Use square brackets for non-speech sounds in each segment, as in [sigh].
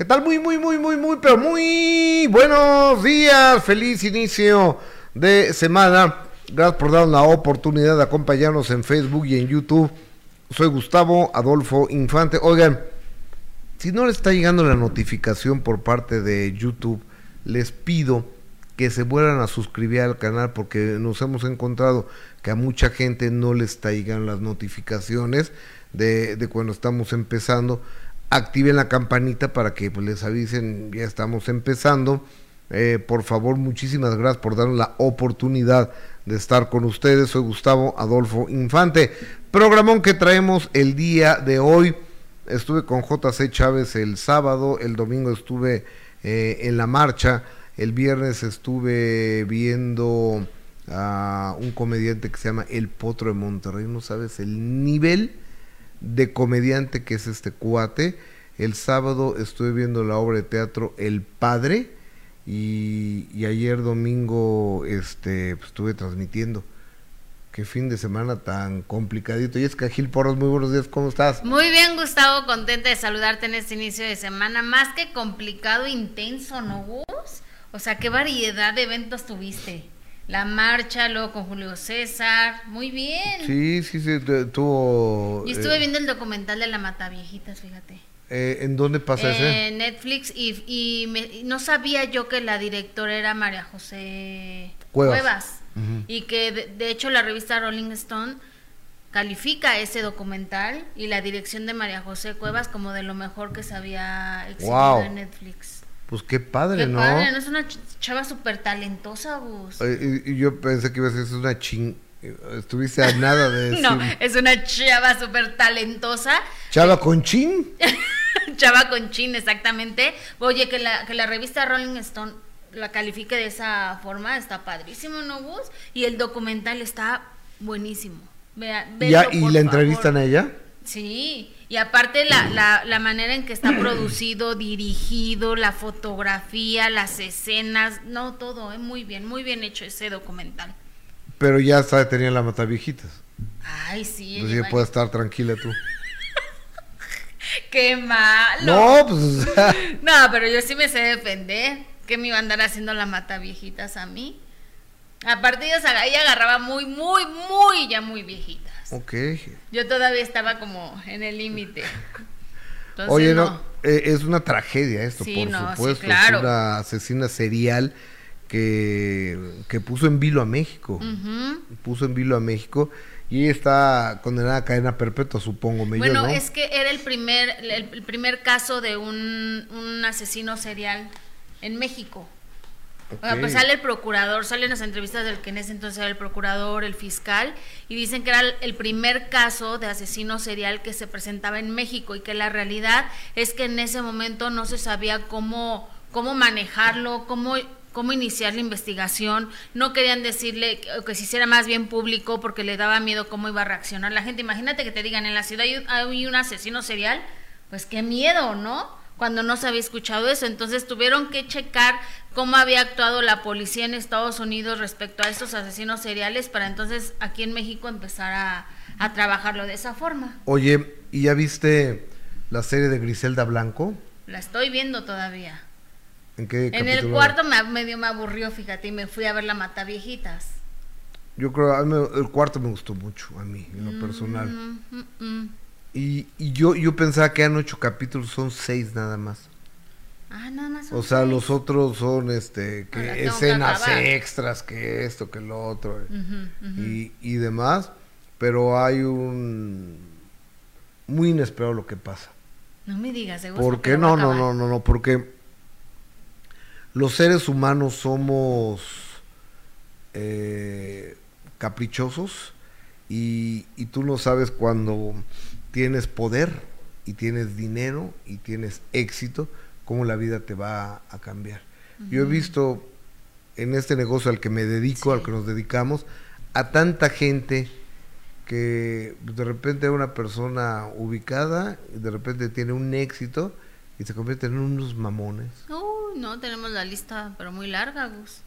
¿Qué tal? Muy, muy, muy, muy, muy, pero muy buenos días. Feliz inicio de semana. Gracias por darnos la oportunidad de acompañarnos en Facebook y en YouTube. Soy Gustavo Adolfo Infante. Oigan, si no les está llegando la notificación por parte de YouTube, les pido que se vuelvan a suscribir al canal porque nos hemos encontrado que a mucha gente no le está llegando las notificaciones de, de cuando estamos empezando activen la campanita para que pues, les avisen, ya estamos empezando. Eh, por favor, muchísimas gracias por darnos la oportunidad de estar con ustedes. Soy Gustavo Adolfo Infante. Programón que traemos el día de hoy. Estuve con JC Chávez el sábado, el domingo estuve eh, en la marcha, el viernes estuve viendo a un comediante que se llama El Potro de Monterrey. No sabes el nivel de comediante que es este cuate. El sábado estuve viendo la obra de teatro El Padre y, ayer domingo este, pues, estuve transmitiendo. Qué fin de semana tan complicadito. Y es que Gil Porros, muy buenos días, ¿cómo estás? Muy bien, Gustavo, contenta de saludarte en este inicio de semana. Más que complicado, intenso, ¿no, Gus? O sea, qué variedad de eventos tuviste. La marcha, luego con Julio César, muy bien. Sí, sí, sí, tuvo... Y estuve eh, viendo el documental de la Mata Viejitas, fíjate. Eh, ¿En dónde pasa ese? En Netflix y, y no sabía yo que la directora era María José Cuevas. Y que de, hecho la revista Rolling Stone califica ese documental y la dirección de María José Cuevas como de lo mejor que se había exhibido en Netflix. Pues qué padre, qué ¿no? Padre, ¿no? Es una chava súper talentosa, Gus. Y, yo pensé que iba a ser una ching... Estuviste a nada de [laughs] decir... no, es una chava súper talentosa. ¿Chava con chin? [laughs] chava con chin, exactamente. Oye, que la, que la revista Rolling Stone la califique de esa forma, está padrísimo, ¿no, Gus? Y el documental está buenísimo. Vea, ¿Ya, ¿Y la entrevistan a ella? Sí, y aparte la, la, la, manera en que está producido, dirigido, la fotografía, las escenas, no, todo, ¿eh? muy bien, muy bien hecho ese documental. Pero ya está tenía la viejitas. Ay, sí. Pues ya puedes estar tranquila tú. [laughs] Qué malo. No, pues. [laughs] no, pero yo sí me sé defender. ¿Qué me iba a andar haciendo la mata viejitas a mí? Aparte ella, ella agarraba muy, muy, muy, ya muy viejitas. Ok. Yo todavía estaba como en el límite. Oye, no, eh, es una tragedia esto, por supuesto. Es una asesina serial que, que puso en vilo a México. Puso en vilo a México. Y está condenada a cadena perpetua, supongo. bueno, es que era el primer, el, primer caso de un, un asesino serial en México pues sale el procurador, salen las entrevistas del que en ese entonces era el procurador, el fiscal, y dicen que era el primer caso de asesino serial que se presentaba en México y que la realidad es que en ese momento no se sabía cómo, cómo manejarlo, cómo cómo iniciar la investigación, no querían decirle que, se hiciera más bien público porque le daba miedo cómo iba a reaccionar la gente. Imagínate que te digan en la ciudad hay un asesino serial, pues qué miedo, ¿no? Cuando no se había escuchado eso. Entonces tuvieron que checar cómo había actuado la policía en Estados Unidos respecto a estos asesinos seriales para entonces aquí en México empezar a, trabajarlo de esa forma. Oye, ¿y ya viste la serie de Griselda Blanco? La estoy viendo todavía. ¿En qué En el cuarto me, medio me aburrió, fíjate, y me fui a ver la Mata Viejitas. Yo creo, a el cuarto me gustó mucho, a mí, en lo personal. Mm, mm, Y, yo, yo pensaba que eran ocho capítulos, son seis nada más. Ah, nada más. o sea, los otros son este que escenas extras, que esto, que lo otro Y, y demás. Pero hay un muy inesperado lo que pasa. No me digas, ¿de ¿Por qué? No, no, no, no, no, porque los seres humanos somos eh, caprichosos y, y tú no sabes cuando tienes poder y tienes dinero y tienes éxito, cómo la vida te va a, cambiar. Yo he visto en este negocio al que me dedico, al que nos dedicamos, a tanta gente que de repente una persona ubicada y de repente tiene un éxito y se convierte en unos mamones. Uy, no, tenemos la lista, pero muy larga, Gus,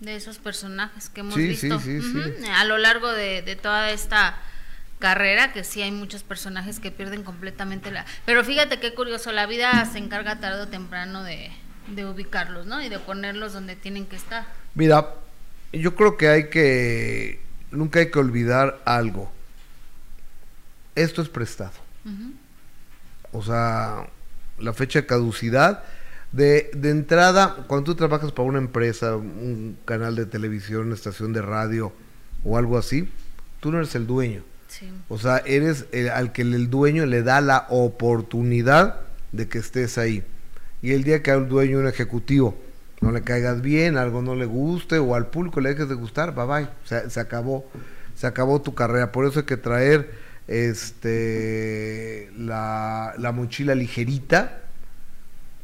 de esos personajes que hemos visto a lo largo de, de toda esta carrera que sí hay muchos personajes que pierden completamente la... Pero fíjate qué curioso, la vida se encarga tarde o temprano de, de ubicarlos, ¿no? Y de ponerlos donde tienen que estar. Mira, yo creo que hay que, nunca hay que olvidar algo. Esto es prestado. O sea, la fecha de caducidad, de, de entrada, cuando tú trabajas para una empresa, un canal de televisión, una estación de radio o algo así, tú no eres el dueño. O sea, eres el, al que el dueño le da la oportunidad de que estés ahí. Y el día que al dueño, un ejecutivo, no le caigas bien, algo no le guste o al público le dejes de gustar, bye bye, se, se acabó, se acabó tu carrera. Por eso hay que traer este la, la mochila ligerita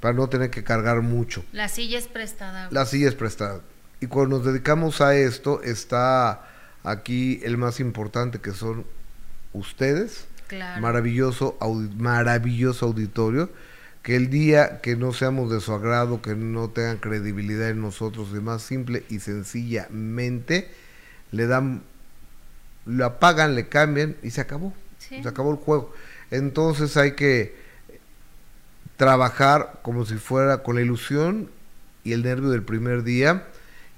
para no tener que cargar mucho. La silla es prestada. La silla es prestada. Y cuando nos dedicamos a esto, está aquí el más importante que son ustedes. Claro. Maravilloso, audi- maravilloso auditorio. Que el día que no seamos de su agrado, que no tengan credibilidad en nosotros, y más simple y sencillamente, le dan, lo apagan, le cambian y se acabó. Sí. Se acabó el juego. Entonces hay que trabajar como si fuera con la ilusión y el nervio del primer día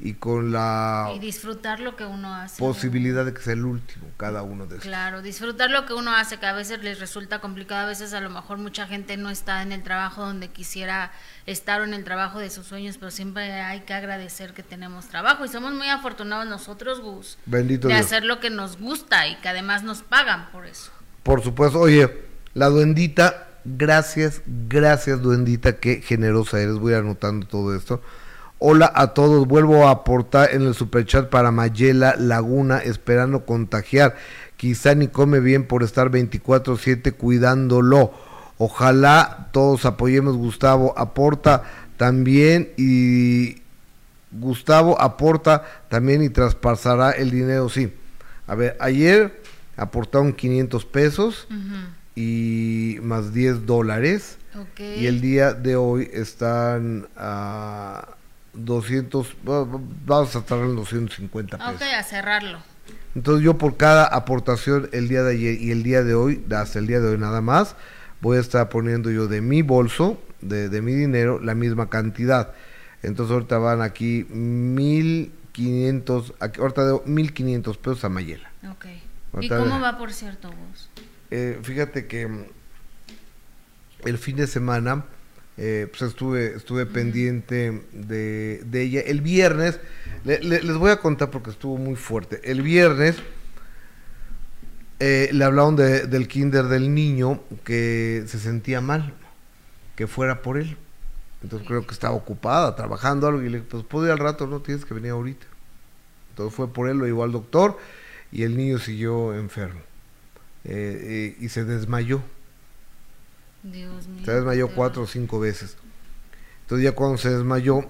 y con la Y disfrutar lo que uno hace. posibilidad de que sea el último cada uno de estos. Claro, disfrutar lo que uno hace, que a veces les resulta complicado, a veces a lo mejor mucha gente no está en el trabajo donde quisiera estar o en el trabajo de sus sueños, pero siempre hay que agradecer que tenemos trabajo y somos muy afortunados nosotros, Gus, Bendito de Dios. hacer lo que nos gusta y que además nos pagan por eso. Por supuesto, oye, la duendita, gracias, gracias duendita, qué generosa eres, voy anotando todo esto. Hola a todos, vuelvo a aportar en el superchat para Mayela Laguna, esperando contagiar. Quizá ni come bien por estar 24/7 cuidándolo. Ojalá todos apoyemos Gustavo, aporta también y Gustavo aporta también y traspasará el dinero, sí. A ver, ayer aportaron 500 pesos y más 10 dólares. Ok. Y el día de hoy están a 200, va- va- vamos a tardar en 250 pesos. Ok, a cerrarlo. Entonces yo por cada aportación el día de ayer y el día de hoy, hasta el día de hoy nada más, voy a estar poniendo yo de mi bolso, de, de mi dinero, la misma cantidad. Entonces ahorita van aquí 1500, aquí- ahorita debo 1500 pesos a Mayela. Ok. ¿Y cómo va, por cierto, Gus? Eh, fíjate que el fin de semana eh, pues estuve estuve pendiente de, ella. El viernes, le- le- les voy a contar porque estuvo muy fuerte. El viernes eh, le hablaron de- del kinder del niño que se sentía mal, que fuera por él. Entonces creo que estaba ocupada, trabajando algo, y le dije, pues puedo ir al rato, no tienes que venir ahorita. Entonces fue por él, lo llevó al doctor y el niño siguió enfermo. Eh, y se desmayó. Dios mío. Se desmayó cuatro o cinco veces. Entonces ya cuando se desmayó,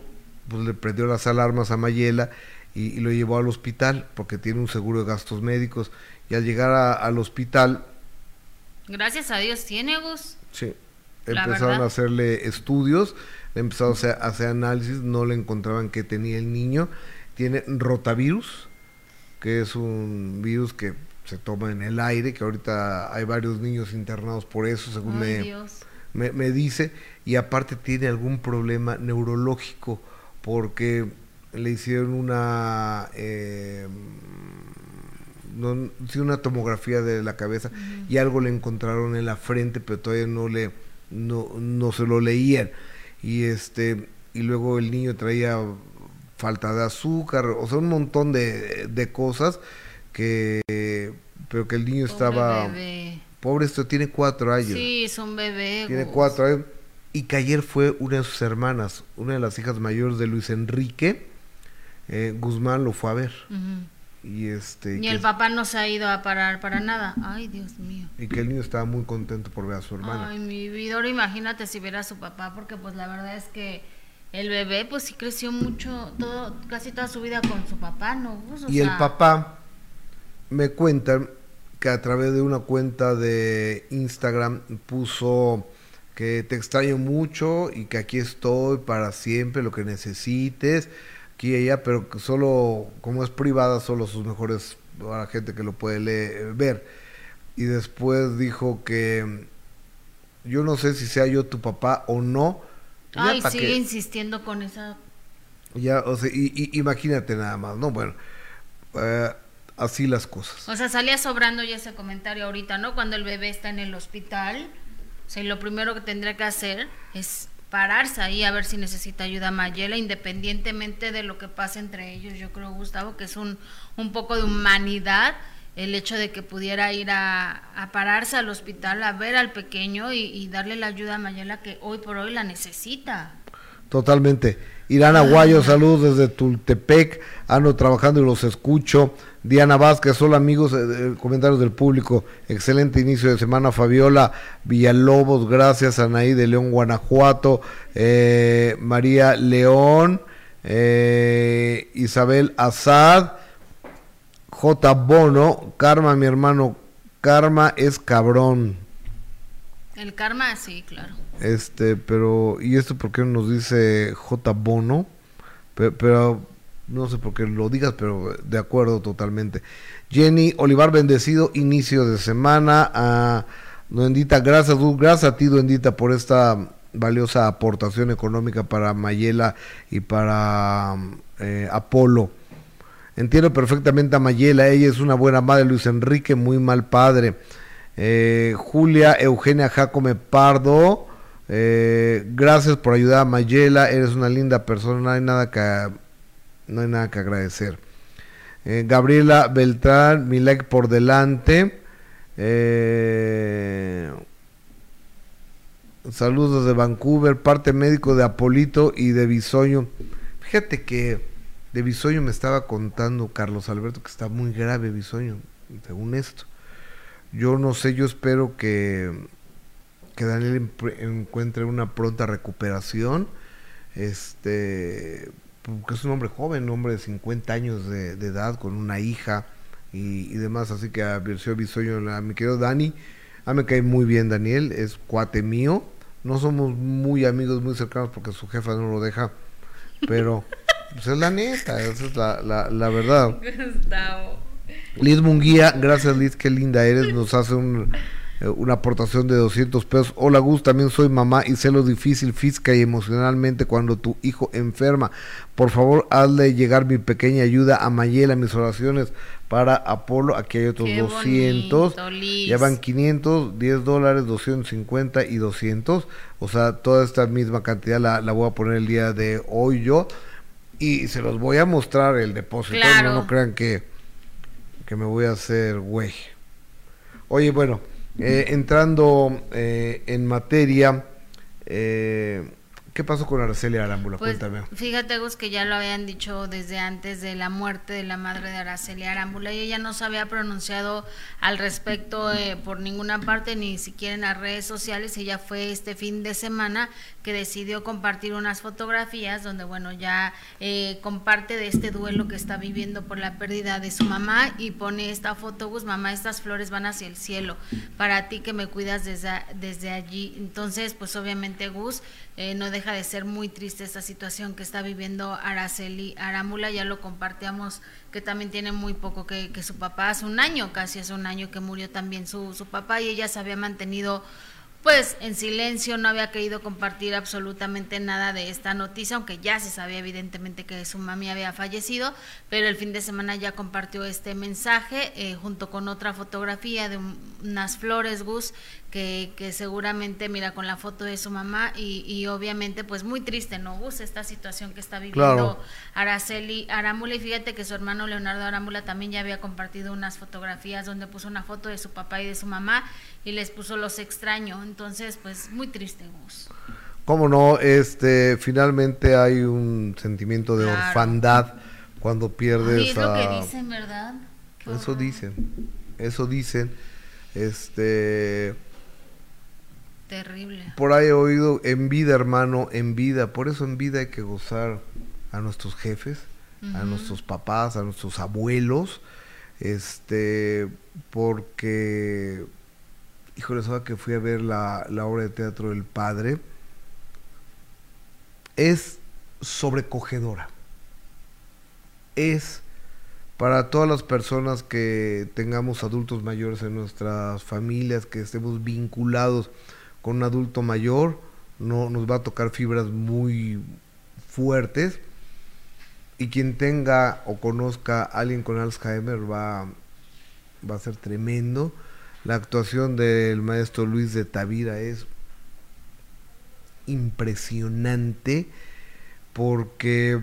pues le prendió las alarmas a Mayela y, y lo llevó al hospital porque tiene un seguro de gastos médicos. Y al llegar a- al hospital, Gracias a Dios tiene, Gus. sí, La empezaron verdad. a hacerle estudios, le empezaron a hacer, a hacer análisis, no le encontraban que tenía el niño. Tiene rotavirus, que es un virus que se toma en el aire, que ahorita hay varios niños internados por eso, según Ay, me, Dios. me, me dice, y aparte tiene algún problema neurológico, porque le hicieron una, eh, no, sí, una tomografía de la cabeza y algo le encontraron en la frente, pero todavía no le, no, no se lo leían. Y este, y luego el niño traía falta de azúcar, o sea, un montón de, de cosas que, pero que el niño Pobre estaba, bebé. pobre esto, tiene cuatro años. Sí, es un bebé. Tiene cuatro años. Y que ayer fue una de sus hermanas, una de las hijas mayores de Luis Enrique. eh, Guzmán lo fue a ver. Y este. Que, el papá no se ha ido a parar para nada. Ay, Dios mío. y que el niño estaba muy contento por ver a su hermana. Ay, mi vida, ahora imagínate si viera a su papá, porque pues la verdad es que el bebé pues sí creció mucho, todo, casi toda su vida con su papá, ¿no? O y el papá me cuentan que a través de una cuenta de Instagram puso que te extraño mucho y que aquí estoy para siempre, lo que necesites, aquí y allá, pero que solo, como es privada, solo sus mejores, la gente que lo puede leer, ver. y después dijo que yo no sé si sea yo tu papá o no. Ay, sigue insistiendo con esa... Ya, o sea, y, imagínate nada más, ¿no? Bueno, eh, así las cosas. O sea, salía sobrando ya ese comentario ahorita, ¿no? Cuando el bebé está en el hospital, o sea, lo primero que tendría que hacer es pararse ahí a ver si necesita ayuda Mayela, independientemente de lo que pase entre ellos. Yo creo, Gustavo, que es un, un poco de humanidad el hecho de que pudiera ir a, pararse al hospital a ver al pequeño y, darle la ayuda a Mayela que hoy por hoy la necesita. Totalmente. Irán Aguayo, saludos desde Tultepec, ando trabajando y los escucho. Diana Vázquez, hola amigos, eh, comentarios del público, excelente inicio de semana. Fabiola Villalobos, gracias. Anaí de León, Guanajuato. Eh, María León, eh, Isabel Azad. J. Bono, Karma, mi hermano, Karma es cabrón. El karma, sí, claro. Este, pero, ¿y esto por qué nos dice J. Bono? Pero, no sé por qué lo digas, pero de acuerdo totalmente. Jenny Olivar, bendecido inicio de semana. A Duendita, gracias, gracias a ti, Duendita, por esta valiosa aportación económica para Mayela y para eh, Apolo. Entiendo perfectamente a Mayela, ella es una buena madre, Luis Enrique, muy mal padre. Eh, Julia Eugenia Jacome Pardo, eh, gracias por ayudar a Mayela, eres una linda persona, no hay nada que, no hay nada que agradecer. Eh, Gabriela Beltrán, mi like por delante. saludos de Vancouver, parte médico de Apolito y de Bisoño. Fíjate que de Bisoño me estaba contando Carlos Alberto que está muy grave Bisoño, según esto. Yo no sé, yo espero que, que Daniel encuentre una pronta recuperación. Este, porque es un hombre joven, un hombre de 50 años de, edad, con una hija y, demás. Así que a Bisoño, a mi querido Dani, a mí me cae muy bien Daniel, es cuate mío. No somos muy amigos, muy cercanos porque su jefa no lo deja, pero Pues es la neta, esa es la, la, la verdad. [laughs] Gustavo. Liz Munguía, gracias Liz, qué linda eres, nos hace un, una aportación de 200 pesos. Hola Gus, también soy mamá y sé lo difícil física y emocionalmente cuando tu hijo enferma. Por favor, hazle llegar mi pequeña ayuda a Mayela, mis oraciones para Apolo. Aquí hay otros 200. ya van 500, 10 dólares, 250 y 200. O sea, toda esta misma cantidad la, la voy a poner el día de hoy yo y se los voy a mostrar el depósito. No, crean que, que me voy a hacer güey. Oye, bueno, eh, entrando eh, en materia, eh, ¿Qué pasó con Araceli Arámbula? Pues, Cuéntame. Fíjate, Gus, que ya lo habían dicho desde antes de la muerte de la madre de Araceli Arámbula y ella no se había pronunciado al respecto eh, por ninguna parte, ni siquiera en las redes sociales. Ella fue este fin de semana que decidió compartir unas fotografías donde, bueno, ya eh, comparte de este duelo que está viviendo por la pérdida de su mamá y pone esta foto, Gus, mamá, estas flores van hacia el cielo, para ti que me cuidas desde, desde allí. Entonces, pues obviamente, Gus, eh, no deja de ser muy triste esta situación que está viviendo Araceli Arámbula, ya lo compartíamos que también tiene muy poco que, que, su papá, hace un año, casi hace un año que murió también su, su papá y ella se había mantenido pues en silencio, no había querido compartir absolutamente nada de esta noticia, aunque ya se sabía evidentemente que su mami había fallecido, pero el fin de semana ya compartió este mensaje eh, junto con otra fotografía de unas flores, Gus, que, que, seguramente mira con la foto de su mamá y, y, obviamente pues muy triste, ¿no, Gus? Esta situación que está viviendo Araceli Arámbula y fíjate que su hermano Leonardo Arámbula también ya había compartido unas fotografías donde puso una foto de su papá y de su mamá y les puso los extraño, entonces pues muy triste, Gus. ¿Cómo no? Este, finalmente hay un sentimiento de orfandad cuando pierdes es lo que dicen, ¿verdad? eso dicen, eso dicen, este Terrible. Por ahí he oído en vida, hermano, en vida. Por eso en vida hay que gozar a nuestros jefes, a nuestros papás, a nuestros abuelos. Este, porque, híjole, sabe que fui a ver la, la obra de teatro del padre. Es sobrecogedora. Es para todas las personas que tengamos adultos mayores en nuestras familias, que estemos vinculados con un adulto mayor, no nos va a tocar fibras muy fuertes. Y quien tenga o conozca a alguien con Alzheimer va, va a ser tremendo. La actuación del maestro Luis de Tavira es impresionante porque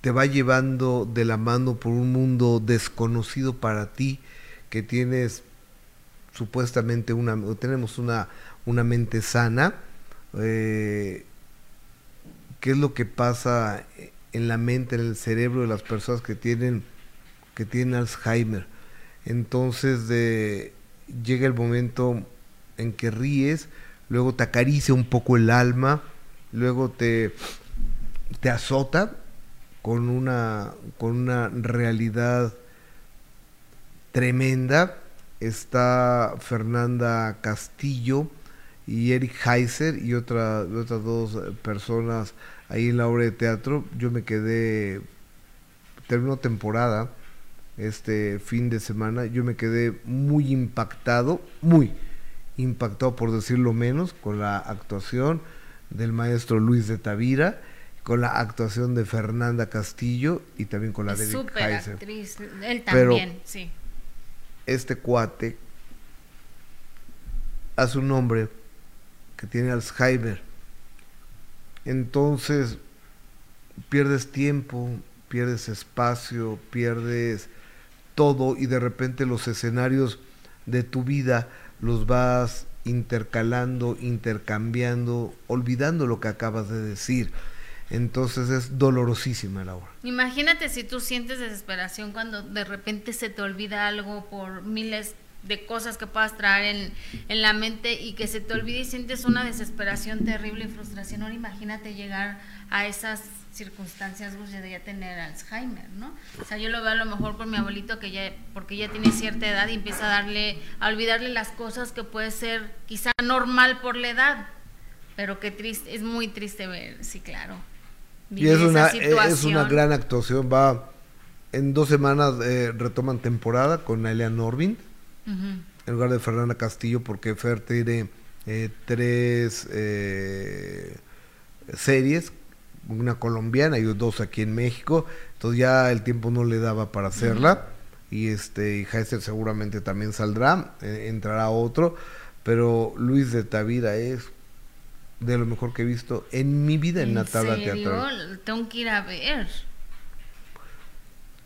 te va llevando de la mano por un mundo desconocido para ti que tienes supuestamente una tenemos una una mente sana eh, qué es lo que pasa en la mente en el cerebro de las personas que tienen que tienen Alzheimer entonces llega el momento en que ríes luego te acaricia un poco el alma luego te te azota con una, con una realidad tremenda. Está Fernanda Castillo y Eric Heiser y otra, otras dos personas ahí en la obra de teatro. Yo me quedé, terminó temporada este fin de semana, yo me quedé muy impactado, muy impactado por decirlo menos, con la actuación del maestro Luis de Tavira con la actuación de Fernanda Castillo y también con la de Super actriz, él también, sí. Este cuate hace un hombre que tiene Alzheimer. Entonces pierdes tiempo, pierdes espacio, pierdes todo y de repente los escenarios de tu vida los vas intercalando, intercambiando, olvidando lo que acabas de decir. Entonces es dolorosísima la obra. Imagínate si tú sientes desesperación cuando de repente se te olvida algo por miles de cosas que puedas traer en, la mente y que se te olvide y sientes una desesperación terrible y frustración. Ahora imagínate llegar a esas circunstancias pues, de ya tener Alzheimer, ¿no? O sea, yo lo veo a lo mejor con mi abuelito que ya, porque ya tiene cierta edad y empieza a darle, a olvidarle las cosas que puede ser quizá normal por la edad, pero qué triste, es muy triste ver, sí, claro y es una, eh, es una gran actuación. Va en dos semanas eh, retoman temporada con Alia Norvin en lugar de Fernanda Castillo, porque Fer tiene eh, tres series, una colombiana y dos aquí en México. Entonces ya el tiempo no le daba para hacerla. Y este y Heister seguramente también saldrá, entrará otro. Pero Luis de Tavira es de lo mejor que he visto en mi vida en, una tabla teatral. Tengo que ir a ver.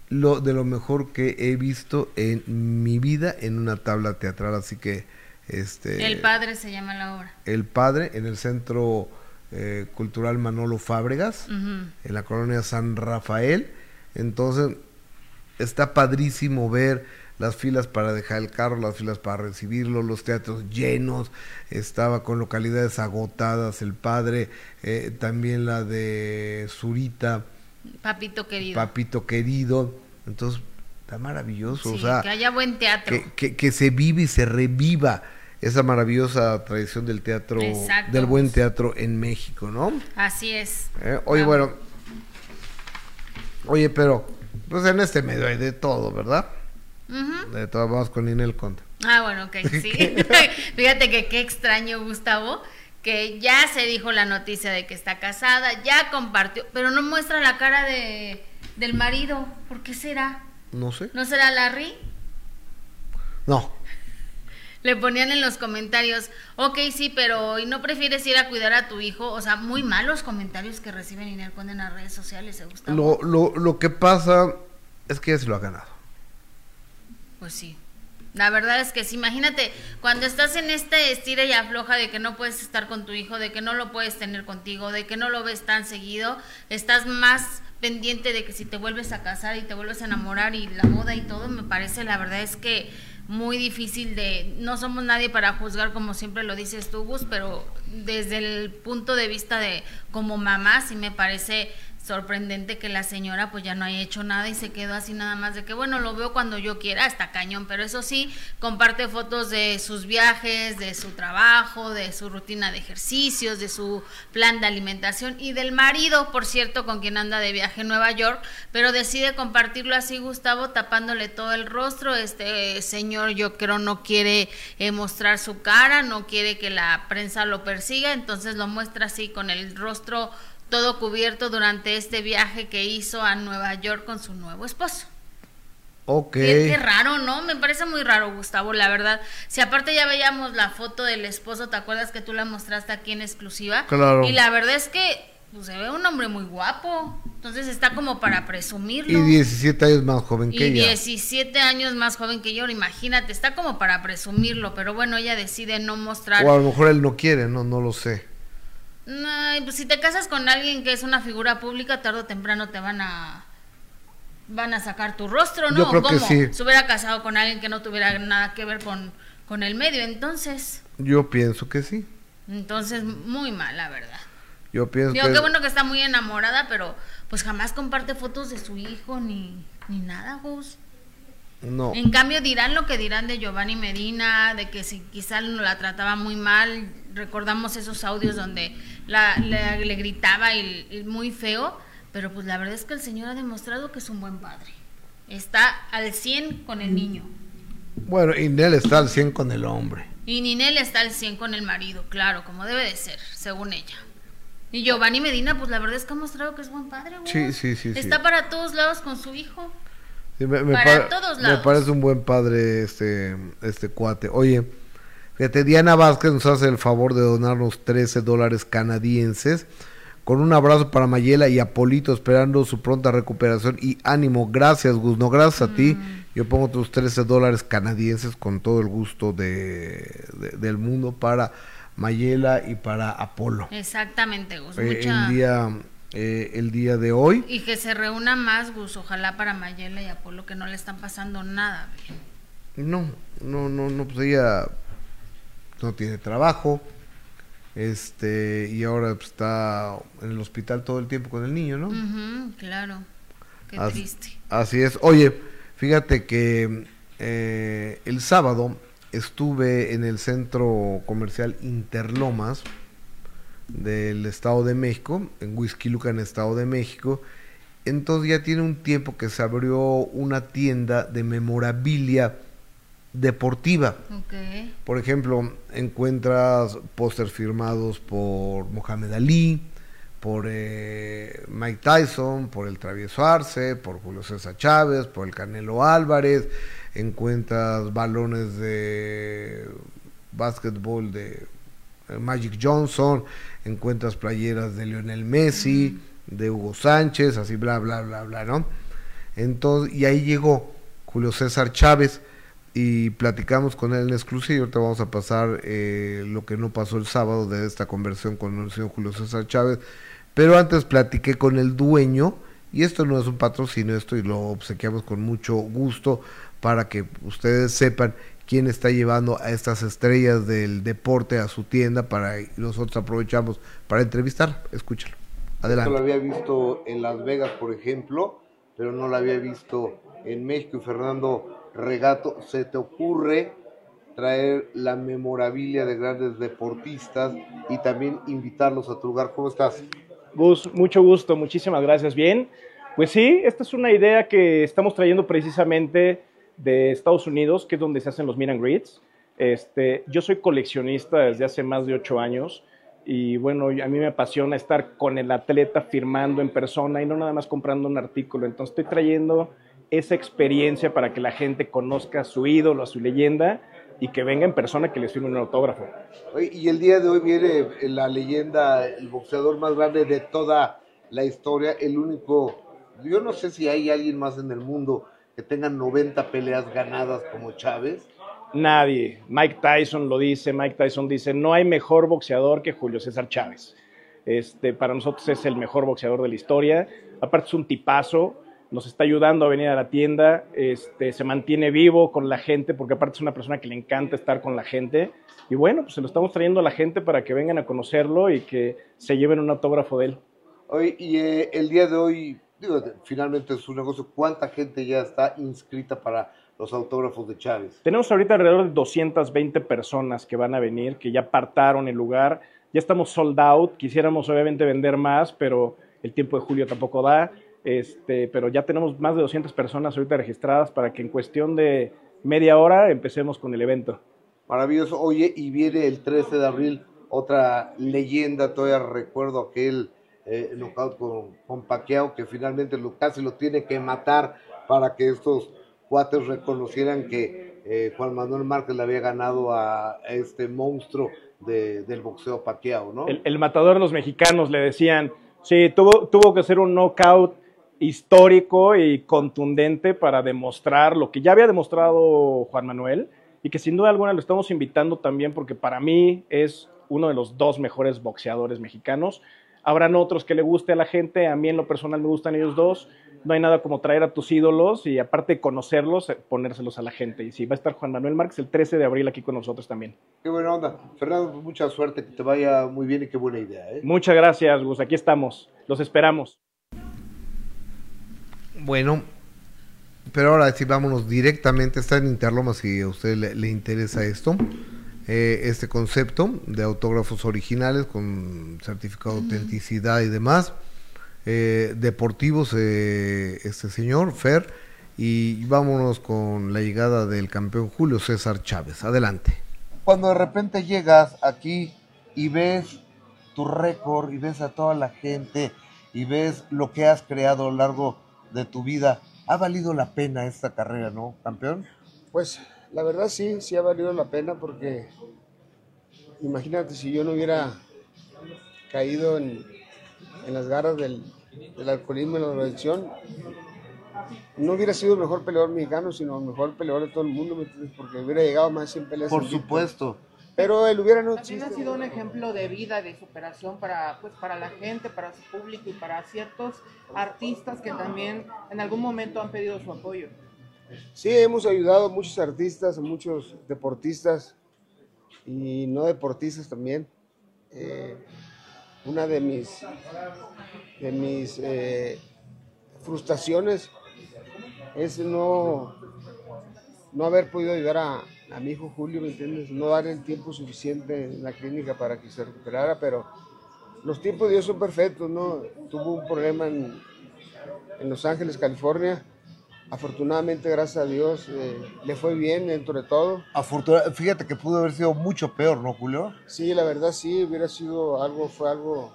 Lo de lo mejor que he visto en mi vida en una tabla teatral, así que este El Padre se llama la obra. El Padre en el Centro eh, Cultural Manolo Fábregas, en la colonia San Rafael. Entonces está padrísimo ver las filas para dejar el carro, las filas para recibirlo, los teatros llenos, estaba con localidades agotadas el padre, eh, también la de Zurita. Papito querido. Papito querido. Entonces, está maravilloso. o sea, que haya buen teatro. Que, que, se vive y se reviva esa maravillosa tradición del teatro, del buen teatro en México, ¿no? Así es. Eh, oye, bueno. Oye, pero, pues en este medio hay de todo, ¿verdad? De todas vamos con Inel Conte. Ah, bueno, ok, [laughs] sí. [laughs] Fíjate que qué extraño, Gustavo, que ya se dijo la noticia de que está casada, ya compartió, pero no muestra la cara de, del marido. ¿Por qué será? No sé. ¿No será Larry? No. Le ponían en los comentarios, ok, sí, pero ¿y no prefieres ir a cuidar a tu hijo? O sea, muy malos comentarios que reciben Inel Conde en las redes sociales, ¿eh, Gustavo? Lo, lo, lo que pasa es que ya se lo ha ganado. Pues sí. La verdad es que sí, imagínate, cuando estás en este estira y afloja de que no puedes estar con tu hijo, de que no lo puedes tener contigo, de que no lo ves tan seguido, estás más pendiente de que si te vuelves a casar y te vuelves a enamorar y la moda y todo, me parece, la verdad es que muy difícil de, no somos nadie para juzgar como siempre lo dices tú, Gus, pero desde el punto de vista de como mamá sí me parece sorprendente que la señora pues ya no haya hecho nada y se quedó así nada más de que bueno, lo veo cuando yo quiera, está cañón, pero eso sí, comparte fotos de sus viajes, de su trabajo, de su rutina de ejercicios, de su plan de alimentación y del marido, por cierto, con quien anda de viaje en Nueva York, pero decide compartirlo así Gustavo tapándole todo el rostro, este señor yo creo no quiere eh, mostrar su cara, no quiere que la prensa lo persiga, entonces lo muestra así con el rostro todo cubierto durante este viaje que hizo a Nueva York con su nuevo esposo. Ok. Qué, raro, ¿no? Me parece muy raro, Gustavo, la verdad. Si aparte ya veíamos la foto del esposo, ¿te acuerdas que tú la mostraste aquí en exclusiva? Claro. Y la verdad es que pues, se ve un hombre muy guapo. Entonces está como para presumirlo. Y 17 años más joven que ella. Y 17 años más joven que yo, imagínate, está como para presumirlo, pero bueno, ella decide no mostrar. O a lo mejor él no quiere, no, no lo sé. No, pues si te casas con alguien que es una figura pública, tarde o temprano te van a van a sacar tu rostro, ¿no? Yo creo que sí. Se hubiera casado con alguien que no tuviera nada que ver con, con el medio, entonces. Yo pienso que sí. Entonces, muy mal, la verdad. Yo pienso Digo, qué bueno que está muy enamorada, pero pues jamás comparte fotos de su hijo ni, ni nada, Gus. No. En cambio dirán lo que dirán de Giovanni Medina, de que si quizá la trataba muy mal, recordamos esos audios donde la, le gritaba y, muy feo, pero pues la verdad es que el señor ha demostrado que es un buen padre. Está al 100 con el niño. Bueno, y Ninel está al 100 con el hombre. Y Ninel está al 100 con el marido, claro, como debe de ser, según ella. Y Giovanni Medina, pues la verdad es que ha mostrado que es buen padre, Sí, sí, sí. Está para todos lados con su hijo me, parece un buen padre este, este cuate. Oye, fíjate, Diana Vázquez nos hace el favor de donarnos 13 dólares canadienses. Con un abrazo para Mayela y Apolito, esperando su pronta recuperación y ánimo. Gracias, Gus. No, gracias a ti. Mm. Yo pongo tus 13 dólares canadienses con todo el gusto de, del mundo para Mayela y para Apolo. Exactamente, Gus. Eh, día eh, el día de hoy. Y que se reúna más, Gus, ojalá para Mayela y Apolo, que no le están pasando nada bien. No, no, no, no, pues ella no tiene trabajo, este, y ahora pues, está en el hospital todo el tiempo con el niño, ¿no? claro, qué triste. Así es. Oye, fíjate que eh, el sábado estuve en el centro comercial Interlomas, del Estado de México, en en Estado de México. Entonces ya tiene un tiempo que se abrió una tienda de memorabilia deportiva. Por ejemplo, encuentras pósters firmados por Mohamed Ali, por eh, Mike Tyson, por el Travieso Arce, por Julio César Chávez, por el Canelo Álvarez, encuentras balones de básquetbol de Magic Johnson, encuentras playeras de Lionel Messi, de Hugo Sánchez, así bla, bla, bla, bla, ¿no? Entonces, y ahí llegó Julio César Chávez y platicamos con él en exclusiva. Ahorita vamos a pasar eh, lo que no pasó el sábado de esta conversión con el señor Julio César Chávez. Pero antes platiqué con el dueño, y esto no es un patrocinio, esto y lo obsequiamos con mucho gusto para que ustedes sepan quién está llevando a estas estrellas del deporte a su tienda para nosotros aprovechamos para entrevistar. Escúchalo. Adelante. Yo lo había visto en Las Vegas, por ejemplo, pero no lo había visto en México. Y Fernando Regato, ¿se te ocurre traer la memorabilia de grandes deportistas y también invitarlos a tu lugar? ¿Cómo estás? Gus, mucho gusto, muchísimas gracias. Bien, pues sí, esta es una idea que estamos trayendo precisamente de Estados Unidos, que es donde se hacen los meet and greets. Este, yo soy coleccionista desde hace más de ocho años y bueno, a mí me apasiona estar con el atleta firmando en persona y no nada más comprando un artículo. Entonces estoy trayendo esa experiencia para que la gente conozca a su ídolo, a su leyenda y que venga en persona que les firme un autógrafo. Y el día de hoy viene la leyenda, el boxeador más grande de toda la historia, el único, yo no sé si hay alguien más en el mundo que tengan 90 peleas ganadas como Chávez? Nadie. Mike Tyson lo dice, Mike Tyson dice, no hay mejor boxeador que Julio César Chávez. Este, para nosotros es el mejor boxeador de la historia. Aparte es un tipazo, nos está ayudando a venir a la tienda, este, se mantiene vivo con la gente, porque aparte es una persona que le encanta estar con la gente. Y bueno, pues se lo estamos trayendo a la gente para que vengan a conocerlo y que se lleven un autógrafo de él. Hoy, y eh, el día de hoy, digo, finalmente es un negocio, ¿cuánta gente ya está inscrita para los autógrafos de Chávez? Tenemos ahorita alrededor de 220 personas que van a venir, que ya apartaron el lugar. Ya estamos sold out. Quisiéramos obviamente vender más, pero el tiempo de julio tampoco da. Este, pero ya tenemos más de 200 personas ahorita registradas para que en cuestión de media hora empecemos con el evento. Maravilloso. Oye, y viene el 13 de abril otra leyenda, todavía recuerdo aquel eh, knockout con, con Pacquiao que finalmente lo, casi lo tiene que matar para que estos cuates reconocieran que eh, Juan Manuel Márquez le había ganado a, este monstruo de, del boxeo Pacquiao, ¿no? El, el, matador de los mexicanos le decían, sí, tuvo, tuvo que ser un knockout histórico y contundente para demostrar lo que ya había demostrado Juan Manuel y que sin duda alguna lo estamos invitando también porque para mí es uno de los dos mejores boxeadores mexicanos. Habrán otros que le guste a la gente, a mí en lo personal me gustan ellos dos. No hay nada como traer a tus ídolos y aparte de conocerlos, eh, ponérselos a la gente. Y sí, va a estar Juan Manuel Márquez el 13 de abril aquí con nosotros también. Qué buena onda. Fernando, pues mucha suerte, que te vaya muy bien y qué buena idea. ¿eh? Muchas gracias, Gus. Aquí estamos. Los esperamos. Bueno, pero ahora sí, vámonos directamente. Está en Interloma si a usted le, le interesa esto. Eh, este concepto de autógrafos originales con certificado de autenticidad y demás. Eh, deportivos, eh, este señor, Fer. Y vámonos con la llegada del campeón Julio César Chávez. Adelante. Cuando de repente llegas aquí y ves tu récord y ves a toda la gente y ves lo que has creado a lo largo de tu vida, ¿ha valido la pena esta carrera, no, campeón? Pues la verdad sí, sí ha valido la pena porque imagínate si yo no hubiera caído en, en las garras del, del, alcoholismo y la drogadicción, no hubiera sido el mejor peleador mexicano, sino el mejor peleador de todo el mundo, porque hubiera llegado más de 100 peleas. Por supuesto. Pero él hubiera no También ha sido un ejemplo de vida, de superación para, pues, para la gente, para su público y para ciertos artistas que también en algún momento han pedido su apoyo. Sí, hemos ayudado a muchos artistas, a muchos deportistas y no deportistas también. Eh, una de mis, de mis eh, frustraciones es no, no haber podido ayudar a, a, mi hijo Julio, ¿me entiendes? No dar el tiempo suficiente en la clínica para que se recuperara, pero los tiempos de Dios son perfectos, ¿no? Tuvo un problema en, en Los Ángeles, California, afortunadamente, gracias a Dios, eh, le fue bien dentro de todo. Afortuna Fíjate que pudo haber sido mucho peor, ¿no, Julio? Sí, la verdad sí, hubiera sido algo, fue algo,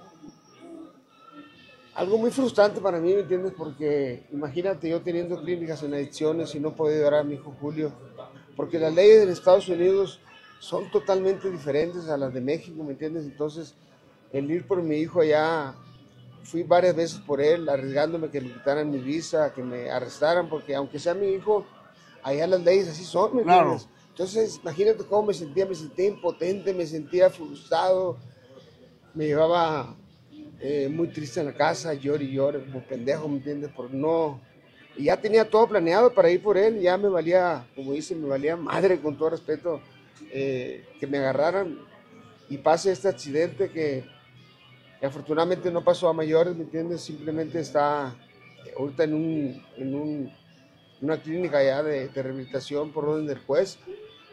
algo muy frustrante para mí, ¿me entiendes? Porque imagínate yo teniendo clínicas en adicciones y no poder ayudar a mi hijo Julio, porque las leyes en Estados Unidos son totalmente diferentes a las de México, ¿me entiendes? Entonces, el ir por mi hijo allá fui varias veces por él, arriesgándome que me quitaran mi visa, que me arrestaran, porque aunque sea mi hijo, allá las leyes así son, ¿me claro. entiendes? Entonces, imagínate cómo me sentía, me sentía impotente, me sentía frustrado, me llevaba eh, muy triste en la casa, llor y llor, como pendejo, ¿me entiendes? Por no... Y ya tenía todo planeado para ir por él, ya me valía, como dicen, me valía madre, con todo respeto, eh, que me agarraran y pase este accidente que y afortunadamente no pasó a mayores, ¿me entiendes? Simplemente está ahorita en, un, en un, una clínica ya de, de, rehabilitación por orden del juez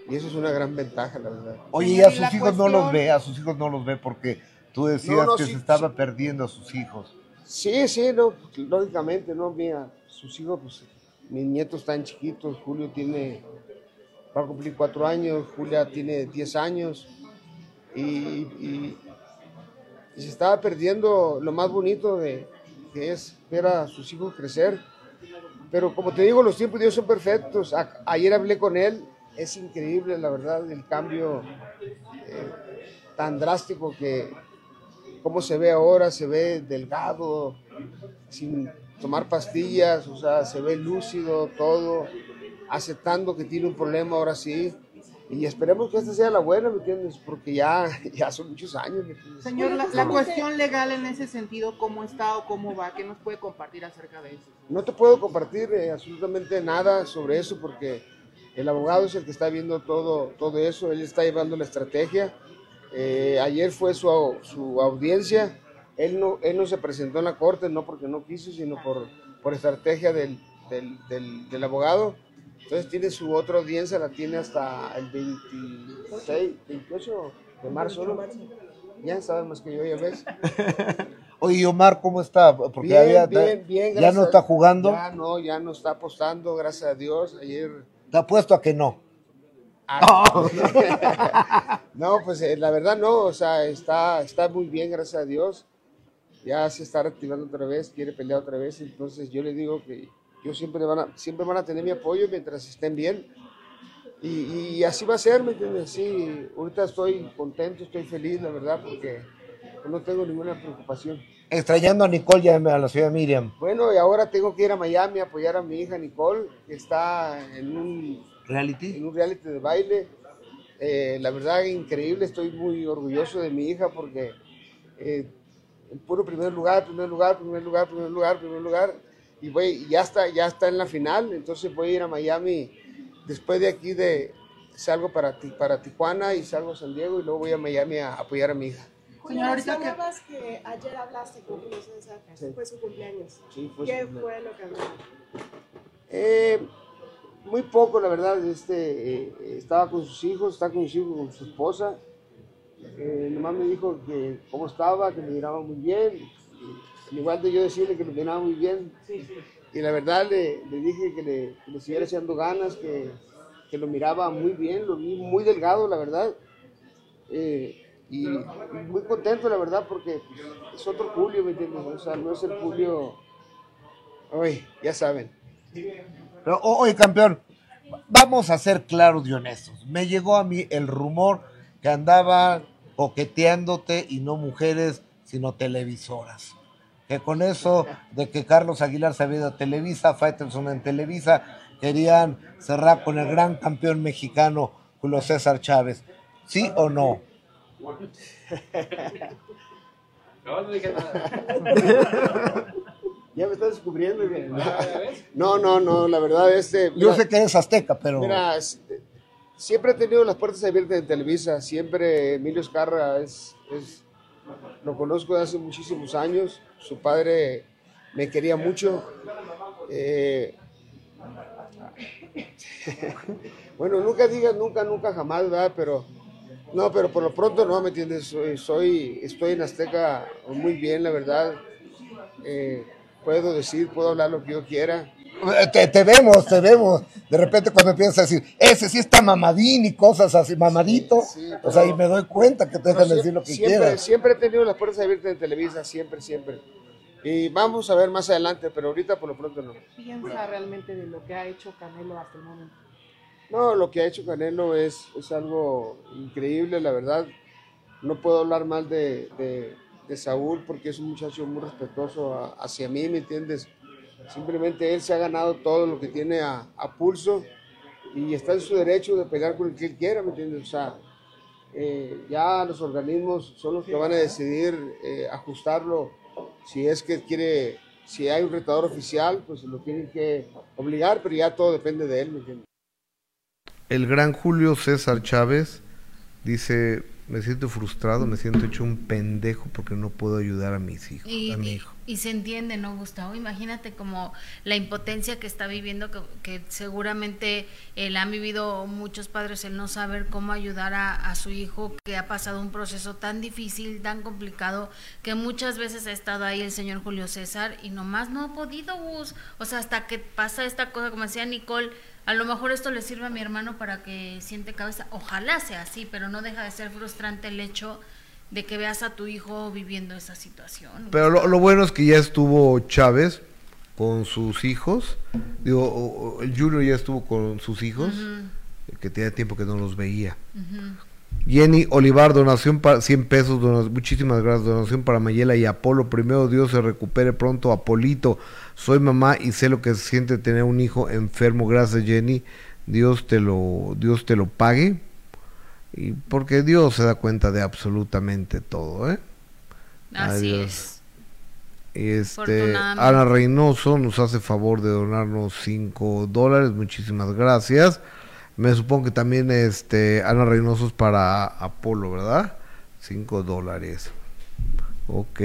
y eso es una gran ventaja, la verdad. Oye, y a sus hijos cuestión... no los ve, a sus hijos no los ve porque tú decías no, no, que sí, se estaba sí. perdiendo a sus hijos. Sí, sí, no, lógicamente, no, mira, sus hijos, pues mis nietos están chiquitos, Julio tiene, va a cumplir cuatro años, Julia tiene diez años y, y y se estaba perdiendo lo más bonito de que es ver a sus hijos crecer. Pero como te digo, los tiempos de Dios son perfectos. Ayer hablé con él, es increíble la verdad el cambio eh, tan drástico que cómo se ve ahora, se ve delgado, sin tomar pastillas, o sea, se ve lúcido todo, aceptando que tiene un problema ahora sí y esperemos que esta sea la buena, ¿me entiendes? Porque ya, [laughs] ya son muchos años. Señor, la, la, cuestión legal en ese sentido, ¿cómo está o cómo va? ¿Qué nos puede compartir acerca de eso? No te puedo compartir eh, absolutamente nada sobre eso porque el abogado es el que está viendo todo, todo eso, él está llevando la estrategia. Eh, ayer fue su, su audiencia él no, él no se presentó en la corte, no porque no quiso, sino por, por estrategia del, del, del, del abogado. Entonces tiene su otra audiencia, la tiene hasta el 26, 28 de marzo, ¿no? Ya saben más que yo, ya ves. [laughs] Oye, Omar, ¿cómo está? Porque Bien, había- bien, bien, ya no está jugando. Ya no, ya no está apostando, gracias a Dios. Ayer Te apuesto a que no. [laughs] no, pues eh, la verdad no, o sea, está, está muy bien, gracias a Dios. Ya se está reactivando otra vez, quiere pelear otra vez, entonces yo le digo que yo siempre van a, siempre van a tener mi apoyo mientras estén bien. Y, y así va a ser, ¿me entiendes? Sí, ahorita estoy contento, estoy feliz, la verdad, porque no tengo ninguna preocupación. Extrañando a Nicole ya a la ciudad de Miriam. Bueno, y ahora tengo que ir a Miami a apoyar a mi hija Nicole, que está en un ¿Reality? en un reality de baile. Eh, la verdad, increíble, estoy muy orgulloso de mi hija porque eh, en puro primer lugar, primer lugar, primer lugar, primer lugar, primer lugar. Y voy, y ya está, ya está en la final, entonces voy a ir a Miami. Después de aquí de salgo para, Ti- para Tijuana y salgo a San Diego y luego voy a Miami a apoyar a mi hija. Señor, Señor, ahorita que- ayer hablaste con César, Sí. fue su cumpleaños. Sí, fue ¿Qué su cumpleaños. fue lo que hablaron? Eh, muy poco, la verdad. Este, eh, estaba con sus hijos, está con sus hijos, con su esposa. Eh, nomás me dijo que cómo estaba, que me miraba muy bien. Igual de yo decirle que me miraba muy bien. Y la verdad le, le dije que le, que le siguiera echando ganas, que, que lo miraba muy bien, lo vi muy delgado, la verdad. Eh, y, muy contento, la verdad, porque es otro Julio, ¿me entiendes? O sea, no es el Julio. Ay, ya saben. Pero, oye, campeón, vamos a ser claros y honestos. Me llegó a mí el rumor que andaba coqueteándote y no mujeres, sino televisoras. Que con eso de que Carlos Aguilar se había ido a Televisa, Faitelson en Televisa, querían cerrar con el gran campeón mexicano Julio César Chávez. ¿Sí o no? [laughs] Ya me estás descubriendo. No, no, no, la verdad, este. Yo sé que eres azteca, pero... Mira, s- siempre he tenido las puertas abiertas en Televisa. Siempre Emilio Escarra es, es- lo conozco de hace muchísimos años. Su padre me quería mucho. Eh, [laughs] bueno, nunca digas nunca, nunca, jamás, ¿verdad? Pero no, pero por lo pronto no, ¿me entiendes? Soy, soy estoy en Azteca muy bien, la verdad. Eh, puedo decir, puedo hablar lo que yo quiera. Te, te vemos, te vemos. De repente cuando empiezas a decir, ese sí está mamadín y cosas así, mamadito, Sí, o sea, pero- y me doy cuenta que te dejan No, decir lo que siempre, quieras. Siempre he tenido las puertas abiertas en Televisa, siempre, siempre. Y vamos a ver más adelante, pero ahorita por lo pronto no. piensa realmente de lo que ha hecho Canelo hasta el momento? No, lo que ha hecho Canelo es, es algo increíble, la verdad. No puedo hablar mal de, de- de Saúl porque es un muchacho muy respetuoso a- hacia mí, ¿me entiendes? Simplemente él se ha ganado todo lo que tiene a, a pulso y está en su derecho de pelear con el que él quiera, ¿me entiendes? O sea, eh, ya los organismos son los que van a decidir eh, ajustarlo. Si es que quiere, si hay un retador oficial, pues lo tienen que obligar, pero ya todo depende de él, ¿me entiendes? El gran Julio César Chávez dice, me siento frustrado, me siento hecho un pendejo porque no puedo ayudar a mis hijos, Y, a mi hijo. Y se entiende, ¿no, Gustavo? Imagínate como la impotencia que está viviendo, que, seguramente él han vivido muchos padres, el no saber cómo ayudar a, a su hijo que ha pasado un proceso tan difícil, tan complicado, que muchas veces ha estado ahí el señor Julio César y nomás no ha podido, Gus. O sea, hasta que pasa esta cosa, como decía Nicole, a lo mejor esto le sirve a mi hermano para que siente cabeza. Ojalá sea así, pero no deja de ser frustrante el hecho que veas a tu hijo viviendo esa situación. Pero lo, lo bueno es que ya estuvo Chávez con sus hijos, digo, el Junior ya estuvo con sus hijos, que tenía tiempo que no los veía. Jenny Olivar, donación para 100 pesos, dona- muchísimas gracias, donación para Mayela y Apolo. Primero Dios se recupere pronto, Apolito. Soy mamá y sé lo que se siente tener un hijo enfermo. Gracias Jenny, Dios te lo, Dios te lo pague. Y porque Dios se da cuenta de absolutamente todo, ¿eh? Así Adiós. es. Este. Ana Reynoso nos hace favor de donarnos 5 dólares, muchísimas gracias. Me supongo que también este Ana Reynoso es para Apolo, ¿verdad? 5 dólares. Ok.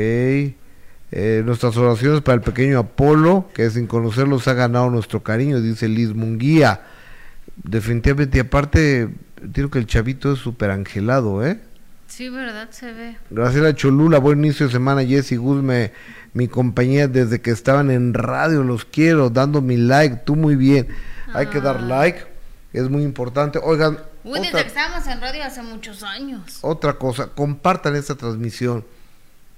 Eh, nuestras oraciones para el pequeño Apolo, que sin conocerlo se ha ganado nuestro cariño, dice Liz Munguía. Definitivamente, y aparte, digo que el chavito es súper angelado, ¿eh? Sí, ¿verdad? Se ve. Gracias Cholula, buen inicio de semana, Jessy Guzme, mi compañía desde que estaban en radio, los quiero, dando mi like, tú muy bien. Hay que dar like, es muy importante. Oigan, Uy, desde otra, que estábamos en radio hace muchos años. otra cosa, compartan esta transmisión